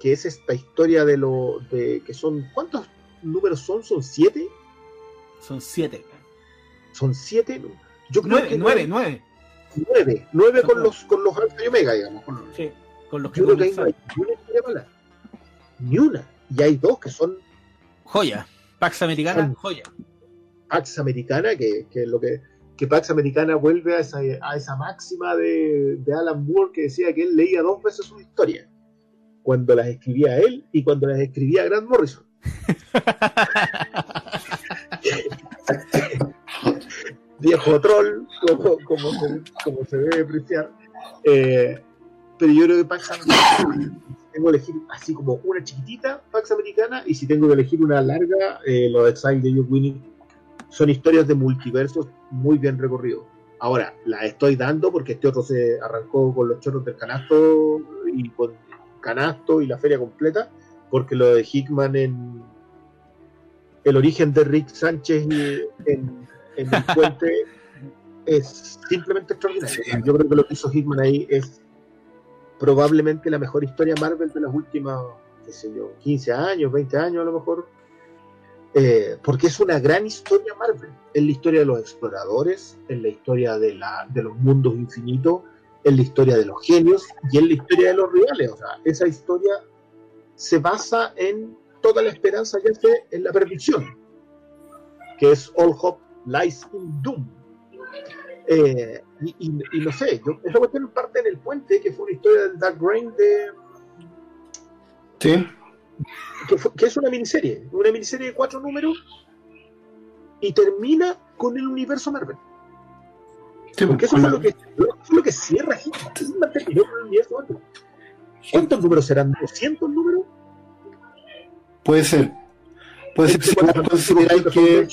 que es esta historia de lo de que son ¿cuántos números son? ¿Son siete? Son siete. ¿Son siete? Yo creo Nueve, que nueve, nueve. nueve, nueve con los con los alfa y omega, digamos. con los- Sí, con los que Yo creo que hay una historia mala. Ni una. Y hay dos que son Joya. Pax Americana, Son- joya. Pax Americana, que, que es lo que, que Pax Americana vuelve a esa, a esa máxima de, de Alan Moore que decía que él leía dos veces su historia. Cuando las escribía él y cuando las escribía Grant Morrison. Viejo troll, como, como se, como se debe apreciar. Eh, pero yo creo que Pax Americana, tengo que elegir así como una chiquitita Pax Americana y si tengo que elegir una larga, eh, los Exile de Joe Winning son historias de multiversos muy bien recorridos. Ahora, las estoy dando porque este otro se arrancó con los chorros del canasto y con canasto y la feria completa, porque lo de Hickman en el origen de Rick Sánchez y en, en el puente es simplemente extraordinario. Sí. Yo creo que lo que hizo Hickman ahí es probablemente la mejor historia Marvel de las últimas, qué sé yo, 15 años, 20 años a lo mejor. Eh, porque es una gran historia Marvel. Es la historia de los exploradores, es la historia de, la, de los mundos infinitos, es la historia de los genios y es la historia de los rivales. O sea, esa historia se basa en toda la esperanza ya esté en la perdición, que es All Hope Lies in Doom. Eh, y, y- y no sé, yo, esa cuestión parte en el puente, que fue una historia del Dark Reign de, Sí. que, fue- que es una miniserie, una miniserie de cuatro números y termina con el universo Marvel. Sí, Porque eso fue lo que, eso fue lo que cierra Hitman. Hitman terminó con el universo Marvel. ¿Cuántos números serán? ¿200 números? Puede ser. Puede ser si consideráis que.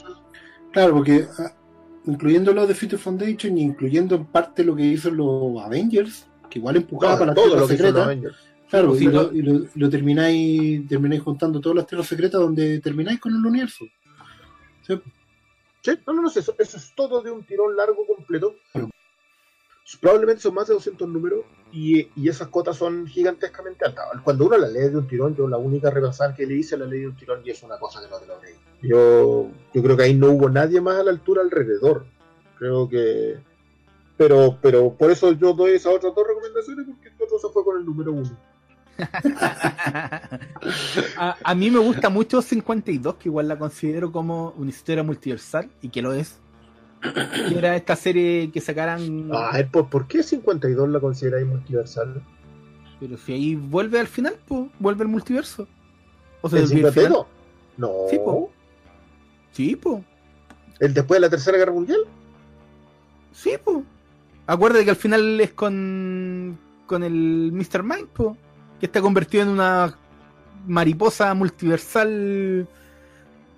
Claro, porque ah, incluyendo los de Future Foundation y incluyendo en parte lo que hizo los Avengers, que igual empujaba para las tierras secretas. Claro, Sí, y, lo, y lo- lo termináis, termináis juntando todas las tierras secretas donde termináis con el universo. Sí. Sí, no, no, no, eso, eso es todo de un tirón largo completo. Claro. Probablemente son más de 200 números y, y esas cotas son gigantescamente altas. Cuando uno la lee de un tirón, yo la única repasar que le hice la leí de un tirón y es una cosa que no te lo leí. Yo, yo creo que ahí no hubo nadie más a la altura alrededor. Creo que. Pero, pero por eso yo doy esas otras dos recomendaciones porque el otro se fue con el número uno. a, a mí me gusta mucho 52, que igual la considero como una historia multiversal, y que lo es. Que era esta serie que sacaran. A ver, ¿por, por qué 52 la consideráis multiversal? Pero si ahí vuelve al final, pues, vuelve el multiverso. O sea, ¿El desvía el final. 52? No. Sí, po. Sí, pues. ¿El después de la Tercera Guerra Mundial? Sí, pues. Acuérdate que al final es con. con el Mr. Mind, po, que está convertido en una mariposa multiversal.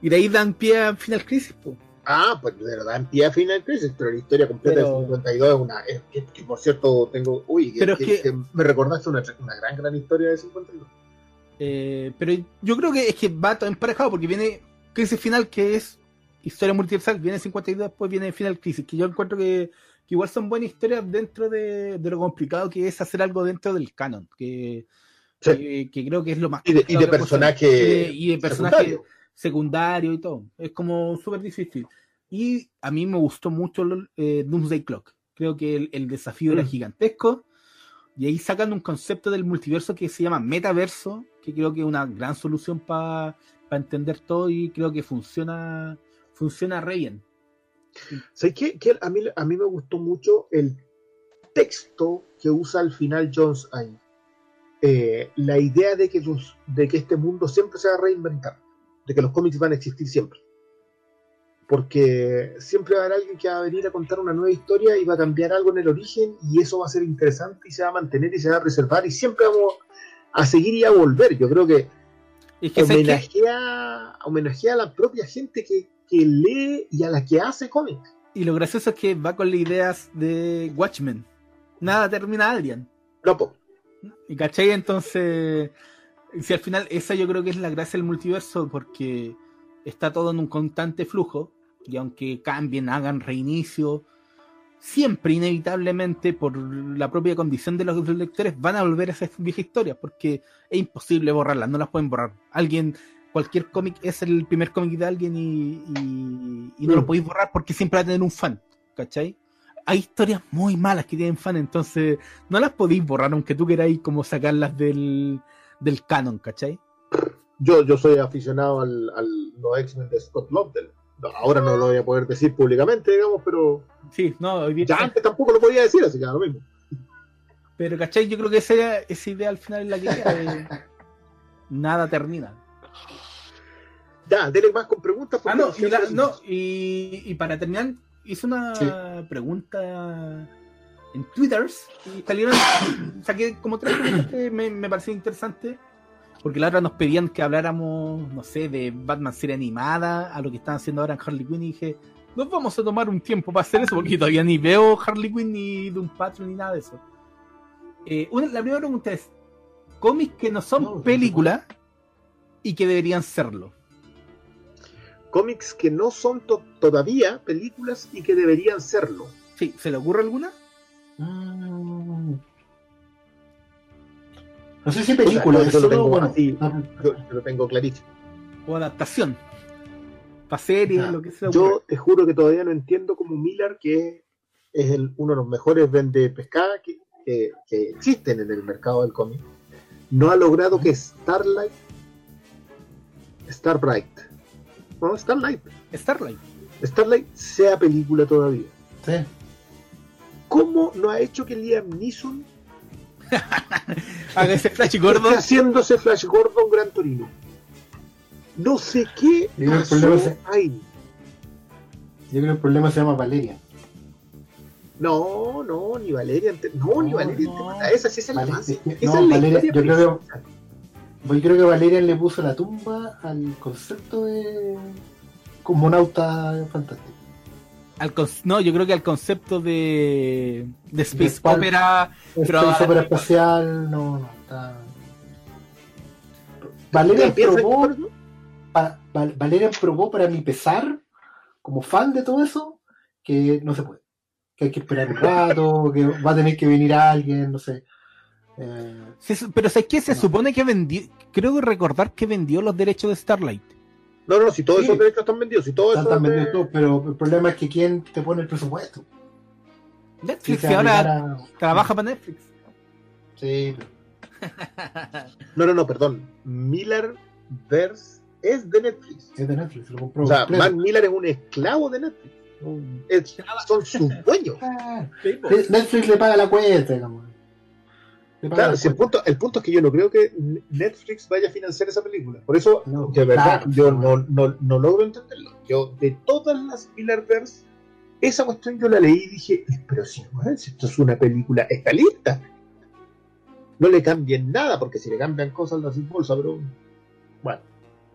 Y de ahí dan pie a Final Crisis, pues. Ah, pues de verdad, en Final Crisis, pero la historia completa Pero- del 52 es una. es- que, que, por cierto tengo. Uy, que, Pero es que- que- que me recordaste una, una gran, gran historia de 52. Eh, pero yo creo que es que va todo emparejado porque viene Crisis Final, que es historia multiversal, viene 52, después viene Final Crisis, que yo encuentro que, que igual son buenas historias dentro de, de lo complicado que es hacer algo dentro del canon. Que Sí. que, que creo que es lo más Y de, y de personaje. y de personaje secundario. secundario y todo. Es como súper difícil. Y a mí me gustó mucho eh, Doomsday Clock. Creo que el, el desafío era Mm. gigantesco. Y ahí sacan un concepto del multiverso que se llama metaverso, que creo que es una gran solución para entender todo y creo que funciona, funciona re bien. ¿Sabes qué? Que a, mí, a mí me gustó mucho el texto que usa al final Jones ahí. Eh, la idea de que, los, de que este mundo siempre se va a reinventar, de que los cómics van a existir siempre. Porque siempre va a haber alguien que va a venir a contar una nueva historia y va a cambiar algo en el origen y eso va a ser interesante y se va a mantener y se va a preservar y siempre vamos a seguir y a volver. Yo creo que homenajea, homenajea a la propia gente que, que lee y a la que hace cómics. Y lo gracioso es que va con las ideas de Watchmen. Nada termina Alien. No, po. ¿Y cachai? Entonces, si al final esa yo creo que es la gracia del multiverso, porque está todo en un constante flujo, y aunque cambien, hagan reinicio, siempre inevitablemente por la propia condición de los lectores van a volver a esas viejas historias, porque es imposible borrarlas, no las pueden borrar. Alguien, cualquier cómic es el primer cómic de alguien y, y- y no lo podéis borrar porque siempre va a tener un fan, ¿cachai? Hay historias muy malas que tienen fan, entonces no las podéis borrar, aunque tú queráis como sacarlas del, del canon, ¿cachai? Yo, yo soy aficionado al, al los X-Men de Scott Lobdell. Ahora no lo voy a poder decir públicamente, digamos, pero Sí, no, hoy día- ya antes tampoco lo podía decir, así que lo mismo. Pero, ¿cachai? Yo creo que esa, esa idea al final es la que queda de nada termina. Ya, dele más con preguntas. Ah, no, mira, no, y, y para terminar, hice una Sí. pregunta en Twitter y salieron, saqué como tres preguntas que me, me parecieron interesantes, porque la otra nos pedían que habláramos, no sé, de Batman serie animada, a lo que están haciendo ahora en Harley Quinn, y dije, nos vamos a tomar un tiempo para hacer eso, porque todavía ni veo Harley Quinn ni Doom Patrol ni nada de eso. Eh, una- la primera pregunta es, cómics que no son No, películas y que deberían serlo. Cómics que no son to- todavía películas y que deberían serlo. Sí, ¿se le ocurre alguna? Mm. No sé si película, O sea, es yo lo solo, tengo bueno, así. Yo, yo lo tengo clarísimo. o adaptación. Para series, lo que sea. Yo te juro que todavía no entiendo cómo Miller, que es el- uno de los mejores vende pescada que, que- que existen en el mercado del cómic, no ha logrado que Starlight, Starbright, no, Starlight, Starlight. Starlight sea película todavía. sí. ¿Cómo no ha hecho que Liam Neeson Haga ese flash gordo. esté haciéndose Flash Gordon Gran Torino? No sé qué Yo creo que el ahí. Yo creo que el problema se llama Valeria. No, no, ni Valeria. No, ni Valeria. no. Esa sí es es que- Esa no, es la Valeria, creo. Yo creo que Valeria le puso la tumba al concepto de cosmonauta fantástico. Al con- no, yo creo que al concepto de, de Space Espacio. Opera. Pero- Space Opera espacial, no, no, está. Valeria ¿Piensa que probó, pa- Val- probó para mi pesar, como fan de todo eso, que no se puede. Que hay que esperar un rato, que va a tener que venir alguien, no sé. Eh, Pero ¿sabes qué? Se No. supone que vendió. Creo que recordar que vendió los derechos de Starlight. No, no, si todos Sí. esos derechos están vendidos, si todo están de- vendidos todos, pero el problema es que quién te pone el presupuesto. Netflix, ahora a- trabaja para Netflix. Sí, No, no, no, perdón. Miller Verse es de Netflix. es de Netflix, lo compró. O sea, completo. Matt Miller es un esclavo de Netflix. Es- son sus dueños. Ah, po. Netflix le paga la cuenta, digamos. Claro, si el, punto, el punto es que yo no creo que Netflix vaya a financiar esa película. Por eso, No, de verdad, claro, yo no. no, no, logro entenderlo. Yo, de todas las Millerverse, esa cuestión yo la leí y dije, pero si, esto es una película, está lista. No le cambien nada, porque si le cambian cosas las bolsa, pero bueno,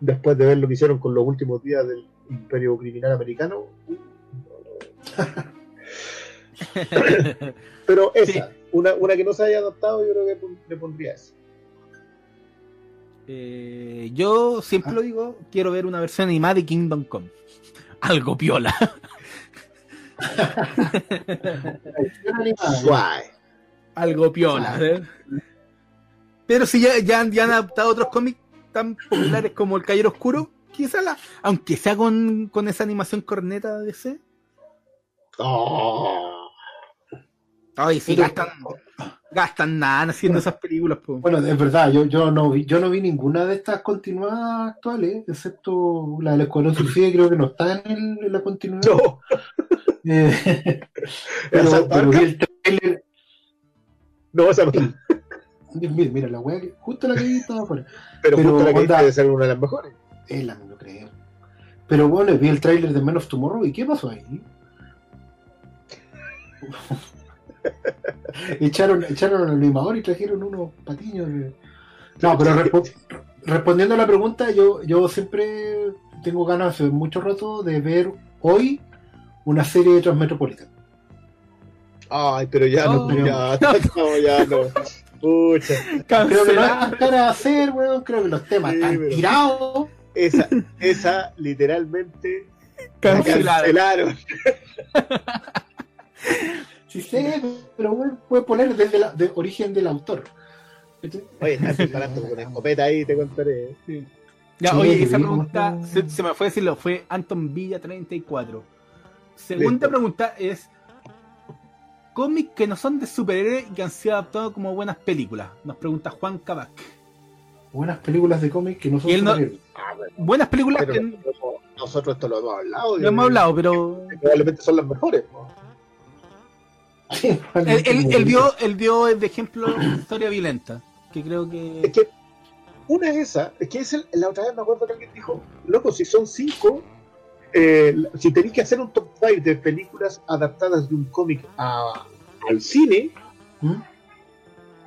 después de ver lo que hicieron con los últimos días del Imperio Criminal Americano, uh, pero esa, una, una que no se haya adaptado, yo creo que le pondría esa. Eh, yo siempre Ah. lo digo, quiero ver una versión animada de Kingdom Come. Algo piola. Algo piola. Pero si ya, ya, han- ya han adaptado otros cómics tan populares como El Caballero Oscuro, quizá la, aunque sea con, con esa animación corneta de DC. Oh. Ay, sí, gastan, gastan nada haciendo esas películas, po. Bueno, es verdad, yo, yo no vi, yo no vi ninguna de estas continuadas actuales, excepto la del Escuadrón Suicida, creo que no está en, el- en la continuidad. No, Eh, pero, vi el trailer. no, esa no. Mira, mira, la weá justo la que vi estaba afuera. Pero, Pero, justo la que debe ser una de las mejores. Es la no creo. Pero bueno, vi el tráiler de Men of Tomorrow y ¿qué pasó ahí? echaron, echaron al animador y trajeron unos patiños. de- No, pero respo- respondiendo a la pregunta, yo, yo siempre tengo ganas hace mucho rato de ver hoy una serie de Transmetropolitan. Ay, pero ya no, ya, no, ya no. Pucha, Creo que no hay cara a hacer, weón. Creo que los temas Sí, están pero- tirados. esa, esa literalmente cancelaron. Sí sé, pero weón, puede poner desde la de origen del autor. Oye, estás disparando con escopeta ahí, te contaré. Ya, Sí, oye, esa pregunta se, se me fue a decirlo, fue Anton Villa 34. Segunda Listo. pregunta es cómics que no son de superhéroes y que han sido adaptados como buenas películas. Nos pregunta Juan Cabac. Buenas películas de cómics que no son no- superhéroes. Ah, bueno, Buenas películas pero que nosotros- nosotros esto lo hemos hablado. no hemos hablado, pero Probablemente son las mejores. ¿no? Él, él- él dio, él de ejemplo historia violenta, que creo que Es que una es esa, es que es el- la otra vez me acuerdo que alguien dijo, loco, si son cinco, eh, si tenéis que hacer un top 5 de películas adaptadas de un cómic a- al cine, ¿Mm?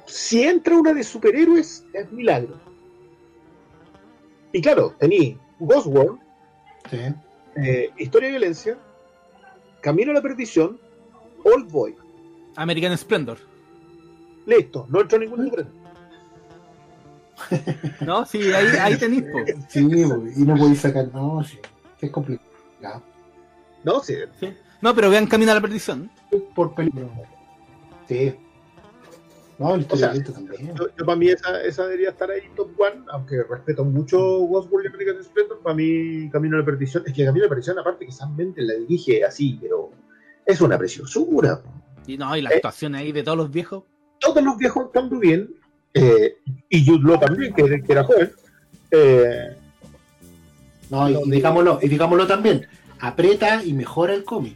si entra una de superhéroes, es milagro. Y claro, tení Ghost World, Sí. eh, Historia de Violencia, Camino a la Perdición, Old Boy. American Splendor. Listo, no entró ningún diferente. ¿No? Sí, ahí, ahí tenéis, po. Sí, y no podéis sacar, no, sí, es complicado. No, sí, No, pero vean Camino a la Perdición. Por película. Sí. No, el O sea, también. Yo, yo para mí esa, esa debería estar ahí top one, aunque respeto mucho Ghost World y American Splendor, para mí Camino a la Perdición, es que Camino a la Perdición aparte que Sam Mendes la dirige así, pero es una preciosura. Y no, y la Eh. actuación ahí de todos los viejos. Todos los viejos están muy bien, eh, y Jude Law también, que, que era joven. Eh, No, y, y digámoslo, y digámoslo también, aprieta y mejora el cómic.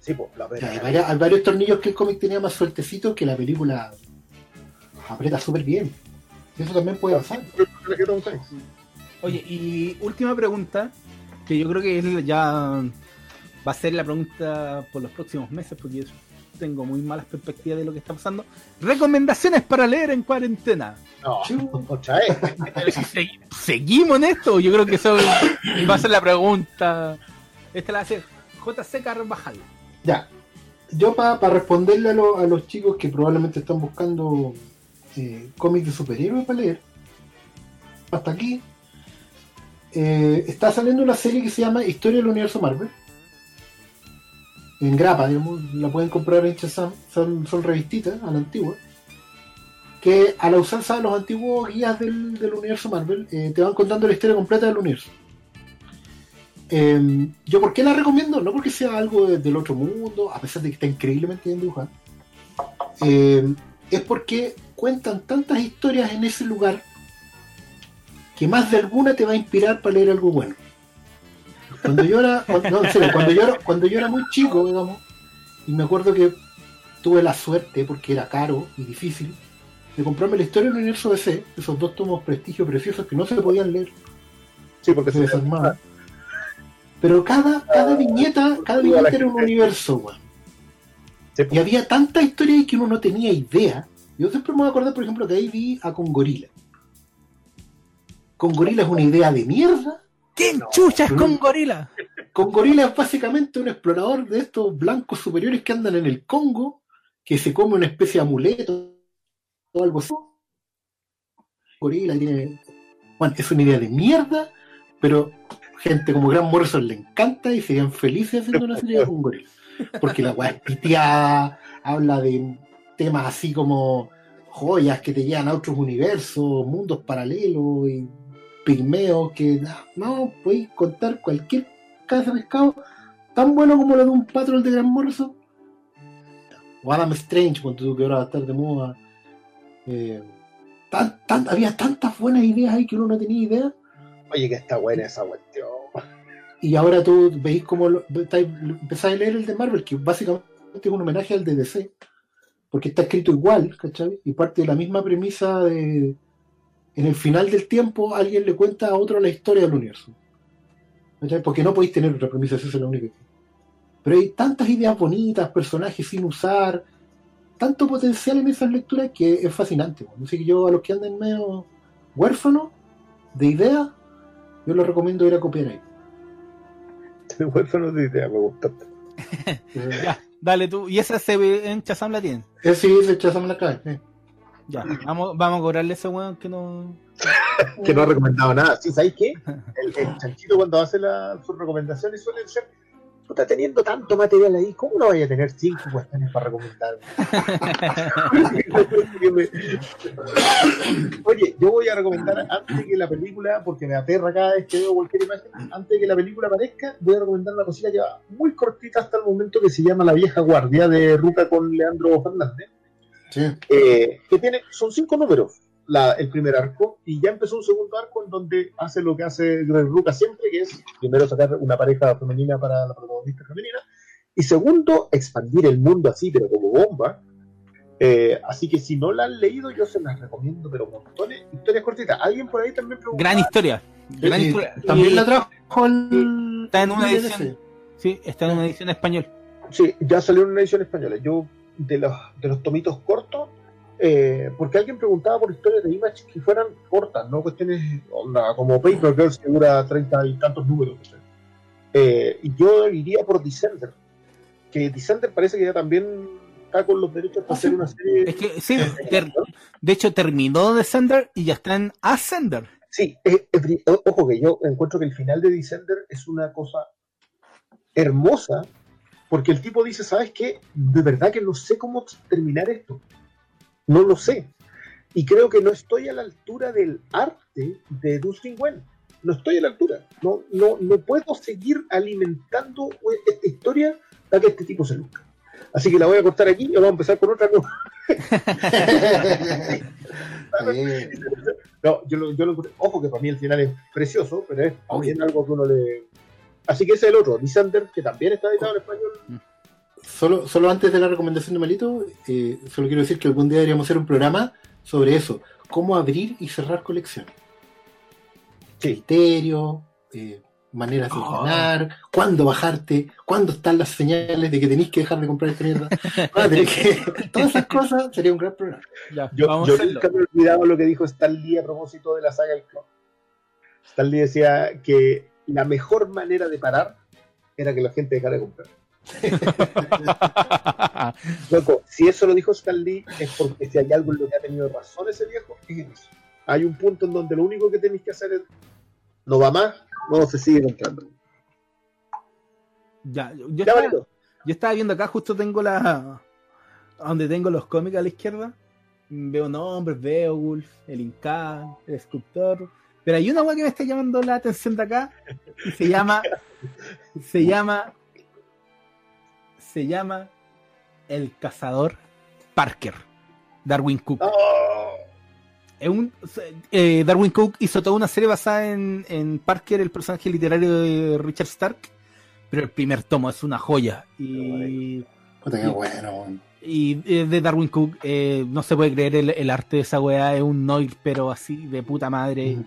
sí, pues, la O sea, hay, varias- hay varios tornillos que el cómic tenía más sueltecitos que la película aprieta súper bien. Y eso también puede pasar. Oye, y última pregunta, que yo creo que es ya va a ser la pregunta por los próximos meses, porque tengo muy malas perspectivas de lo que está pasando. Recomendaciones para leer en cuarentena. No, otra vez. Seguimos en esto, yo creo que eso va a ser la pregunta. Esta la va a hacer JC Carvajal. Ya, yo para responderle a, lo- a los chicos que probablemente están buscando eh, cómics de superhéroes para leer, hasta aquí, eh, está saliendo una serie que se llama Historia del Universo Marvel. En grapa, digamos, la pueden comprar en son, son revistitas a la antigua. Que a la usanza de los antiguos guías del, universo Marvel, eh, te van contando la historia completa del universo. Eh, yo, ¿por qué la recomiendo? No porque sea algo de- del otro mundo, a pesar de que está increíblemente bien dibujada. Eh, es porque cuentan tantas historias en ese lugar que más de alguna te va a inspirar para leer algo bueno. Cuando yo era, cuando, no, en serio, cuando yo era, cuando yo era muy chico, digamos, y me acuerdo que tuve la suerte, porque era caro y difícil, de comprarme la historia del universo DC, esos dos tomos prestigio preciosos que no se podían leer Sí, porque se se desarmaba. Pero cada, cada viñeta, cada viñeta era un universo, weón. Sí, Y había tanta historia ahí que uno no tenía idea. Yo siempre me voy a acordar, por ejemplo, que ahí vi a Congorila. Congorila es una idea de mierda. ¿Quién chuchas con gorila? Congorila es básicamente un explorador de estos blancos superiores que andan en el Congo, que se come una especie de amuleto o algo así. Gorila tiene. Bueno, es una idea de mierda, pero gente como Gran Morrison le encanta y serían felices haciendo una serie con Gorila. Porque la weá es piteada, habla de temas así como joyas que te llevan a otros universos, mundos paralelos y pigmeos que no, podéis contar cualquier casa de pescado tan bueno como lo de un patrón de Gran Morrison. O Adam Strange, cuando tú que ahora va a estar de moda. Eh, tan- tan- había tantas buenas ideas ahí que uno no tenía idea. Oye, que está buena esa cuestión. Y ahora tú veis lo- estáis- empezáis a leer el de Marvel, que básicamente es un homenaje al de DC, porque está escrito igual, ¿cachai? Y parte de la misma premisa de. En el final del tiempo, alguien le cuenta a otro la historia del universo. Porque no podéis tener otra premisa, esa es la única. que- Pero hay tantas ideas bonitas, personajes sin usar, tanto potencial en esas lecturas que es fascinante. Así que yo, a los que anden medio huérfanos de ideas, yo les recomiendo ir a copiar ahí. Huérfano de idea, me gustaste. Ya, dale tú. Y esa se ve en Chazam la tienen. Ese sí, se echazame la cara. eh. Ya, vamos, vamos a cobrarle a ese weón que no. Que no ha recomendado nada. ¿Sí sabéis qué? El, el chanchito cuando hace la- sus recomendaciones suelen ser. Puta, teniendo tanto material ahí, ¿cómo no vaya a tener cinco cuestiones para recomendar? Oye, yo voy a recomendar antes que la película, porque me aterra cada vez que veo cualquier imagen, antes de que la película aparezca, voy a recomendar una cosita que va muy cortita hasta el momento que se llama La vieja guardia de Ruca con Leandro Fernández. Sí. eh, que tiene, son cinco números la- el primer arco, y ya empezó un segundo arco en donde hace lo que hace Greg Ruca siempre, que es primero sacar una pareja femenina para la protagonista femenina, y segundo, expandir el mundo así, pero como bomba. Eh, así que si no la han leído, yo se las recomiendo, pero montones. Historias cortitas. Alguien por ahí también preguntó. Gran historia. Gran historia. También Y la trajo el. Está en una edición. Sí, está en una edición español. Sí, ya salió en una edición española. Yo, de los, de los tomitos cortos, eh, porque alguien preguntaba por historias de Image que fueran cortas, no cuestiones onda, como Paper Girls que dura treinta y tantos números. Eh, y yo iría por Descender, que Descender parece que ya también está con los derechos para Ah, hacer una serie. Es que, sí, ter- de hecho terminó Descender y ya está en Ascender. Sí, ojo que yo encuentro que el final de Descender es una cosa hermosa, porque el tipo dice, ¿sabes qué? De verdad que no sé cómo terminar esto. No lo sé. Y creo que no estoy a la altura del arte de Dustin Wen. No estoy a la altura. No, no, no puedo seguir alimentando esta historia para que este tipo se luzca. Así que la voy a cortar aquí y vamos a empezar con otra cosa. No, yo lo, yo lo Ojo que para mí el final es precioso, pero es también algo que uno le. Así que ese es el otro, Lysander, que también está editado en español. solo, solo antes de la recomendación de Malito, eh, solo quiero decir que algún día deberíamos hacer un programa sobre eso. Cómo abrir y cerrar colecciones. Sí. Criterio, eh, maneras de Oh. cuándo bajarte, cuándo están las señales de que tenéis que dejar de comprar esta mierda. Van a tener que- todas esas cosas sería un gran programa. Ya, Yo, vamos yo nunca me he olvidado lo que dijo Stan Lee a propósito de la saga El Clon. Stan Lee decía que la mejor manera de parar era que la gente dejara de comprar. Loco, si eso lo dijo Stan Lee es porque si hay algo en lo que ha tenido razón ese viejo, es en eso. Hay un punto en donde lo único que tenéis que hacer es no va más, no se sigue comprando. Ya, yo, Ya, estaba, yo estaba viendo acá, justo tengo la. Donde tengo los cómics a la izquierda. Veo nombres, Beowulf, el Inca, el escultor. Pero hay una weá que me está llamando la atención de acá. Y se llama. Se llama. Se llama. El cazador Parker. Darwin Cook. ¡Oh! Es un- eh, Darwin Cook hizo toda una serie basada en, en Parker, el personaje literario de Richard Stark, pero el primer tomo es una joya. Y, Puta, qué bueno. weón. y eh, de Darwin Cook, eh, no se puede creer el, el arte de esa weá, es un noir, pero así de puta madre. Mm.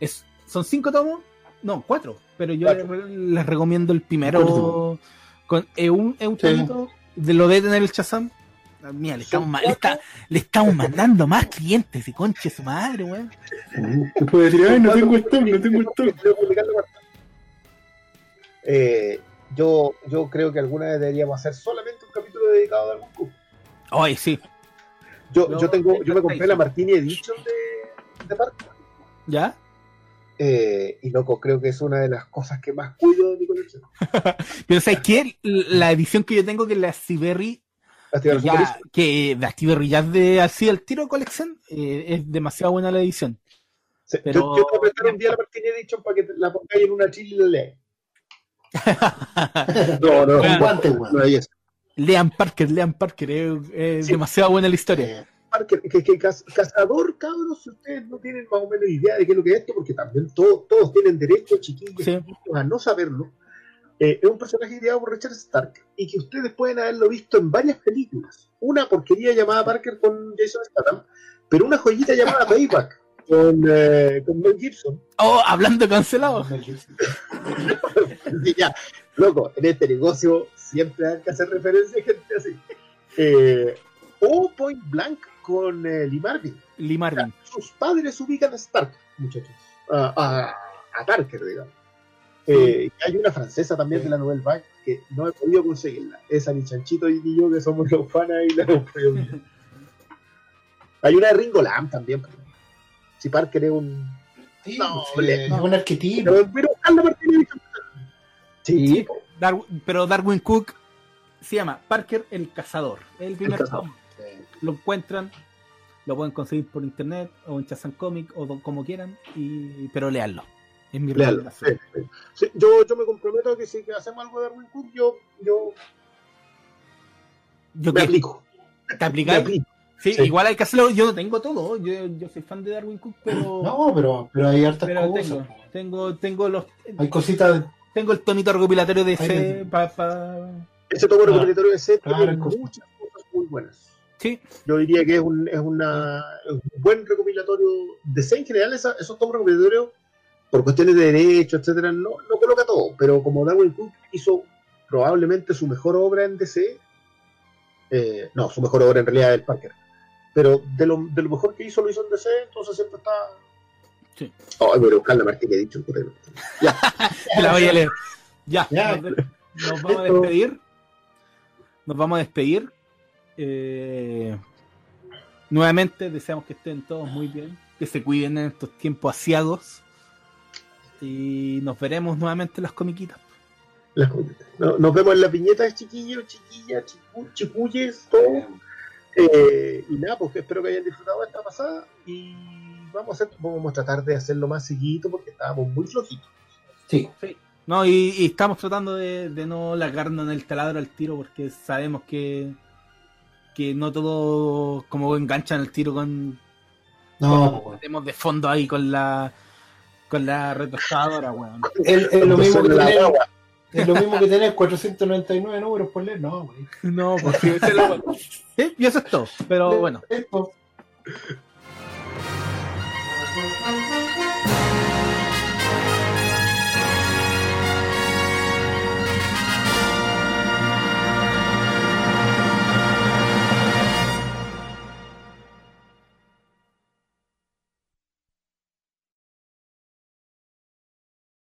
Es, son cinco tomos, no, cuatro, pero yo Cuatro. les, recomiendo el primero. Con, es un, es un Sí. tomito de lo de tener el Chazam. Ah, Mira, le estamos, le, está- le estamos mandando más clientes y conche su madre, weón. Te puedo decir, ay, no tengo stock, no tengo stock. Eh, yo, yo creo que alguna vez deberíamos hacer solamente un capítulo dedicado a Darwin Cook. Ay, sí. Yo, No, yo tengo, yo me compré la. Martini Edition de, de Parker. ¿Ya? Eh, y loco, creo que es una de las cosas que más cuido de mi colección. Pero ¿sabes qué? La edición que yo tengo, que es la Siberry, Ya, que de Active Rillaz de así el tiro Collection eh, es demasiado buena la edición. Sí, pero- Yo, yo te voy a prestar un día la Martini Edition para que te la pongáis en una chile y la leáis. No, no, Con no, guantes, weón. no hay eso. Lean Parker, Lean Parker, es, es Sí. demasiado buena la historia. Que, que caz- cazador, cabros, si ustedes no tienen más o menos idea de qué es lo que es esto, porque también todos, todos tienen derecho, chiquillos, Sí. chiquillos, a no saberlo. Eh, es un personaje ideado por Richard Stark y que ustedes pueden haberlo visto en varias películas. Una porquería llamada Parker con Jason Statham, pero una joyita llamada Payback con, eh, con Mel Gibson. Oh, hablando cancelado. Sí, ya, loco, en este negocio siempre hay que hacer referencia a gente así. Eh, o Point Blank con eh, Lee Marvin. Lee Marvin. sus padres ubican a Stark, muchachos. A, a, a Parker, digamos. Eh, y hay una francesa también Sí. de la novela Vague que no he podido conseguirla. Esa ni Chanchito y ni yo, que somos los fanas y la hemos podido. Hay una de Ringo Lam también. Si Parker es un. Sí, No, pues, le- no. es un arquetipo. Pero. Sí, Sí. Dar- pero Darwin Cook se llama Parker el Cazador. El primer Cazador. Lo encuentran, lo pueden conseguir por internet o en Chazan Comic o como quieran, y, pero leanlo. Es mi. Sí, sí. Sí, yo, yo me comprometo a que si que hacemos algo de Darwin Cook, yo, yo Yo me que aplico. te aplico. Sí, igual hay que hacerlo. Yo no tengo todo. Yo, yo soy fan de Darwin Cook, pero, No, pero, pero hay hartas pero cosas. tengo, tengo, tengo los, Hay cositas. tengo el tonito recopilatorio de ese te- para Ese tomo Claro. recopilatorio de set Claro, tiene muchas cosas muy buenas. Sí, Yo diría que es un, es una, es un buen recopilatorio. DC en general, esa- esos tomos recopilatorios, por cuestiones de derecho, etcétera, no, no coloca todo. Pero como Darwin Cook hizo probablemente su mejor obra en DC, eh, no, su mejor obra en realidad es el Parker. Pero de lo, de lo mejor que hizo lo hizo en DC, entonces siempre está. Sí. Ay, voy a buscar la Martín Edition. puta. te la voy a leer. Ya, Ya. Nos, nos vamos a despedir. Nos vamos a despedir. Eh, nuevamente deseamos que estén todos muy bien, que se cuiden en estos tiempos asiagos. Y nos veremos nuevamente en las comiquitas. Las comiquitas. No- nos vemos en las viñetas, chiquillos, chiquillas, chicu- chicuyes, todo. Eh, y nada, pues espero que hayan disfrutado esta pasada. Y vamos a, hacer, vamos a tratar de hacerlo más seguido porque estábamos muy flojitos. Sí. No, y, y estamos tratando de, de no largarnos en el taladro al tiro porque sabemos que, que no todo como enganchan el tiro con No, tenemos de fondo ahí con la con la retroexcavadora, weón. es, es lo mismo que tener, es lo mismo que tener 499 números por leer. No, güey. No, porque ese es lo- Sí, y eso es todo. Pero bueno, Esto.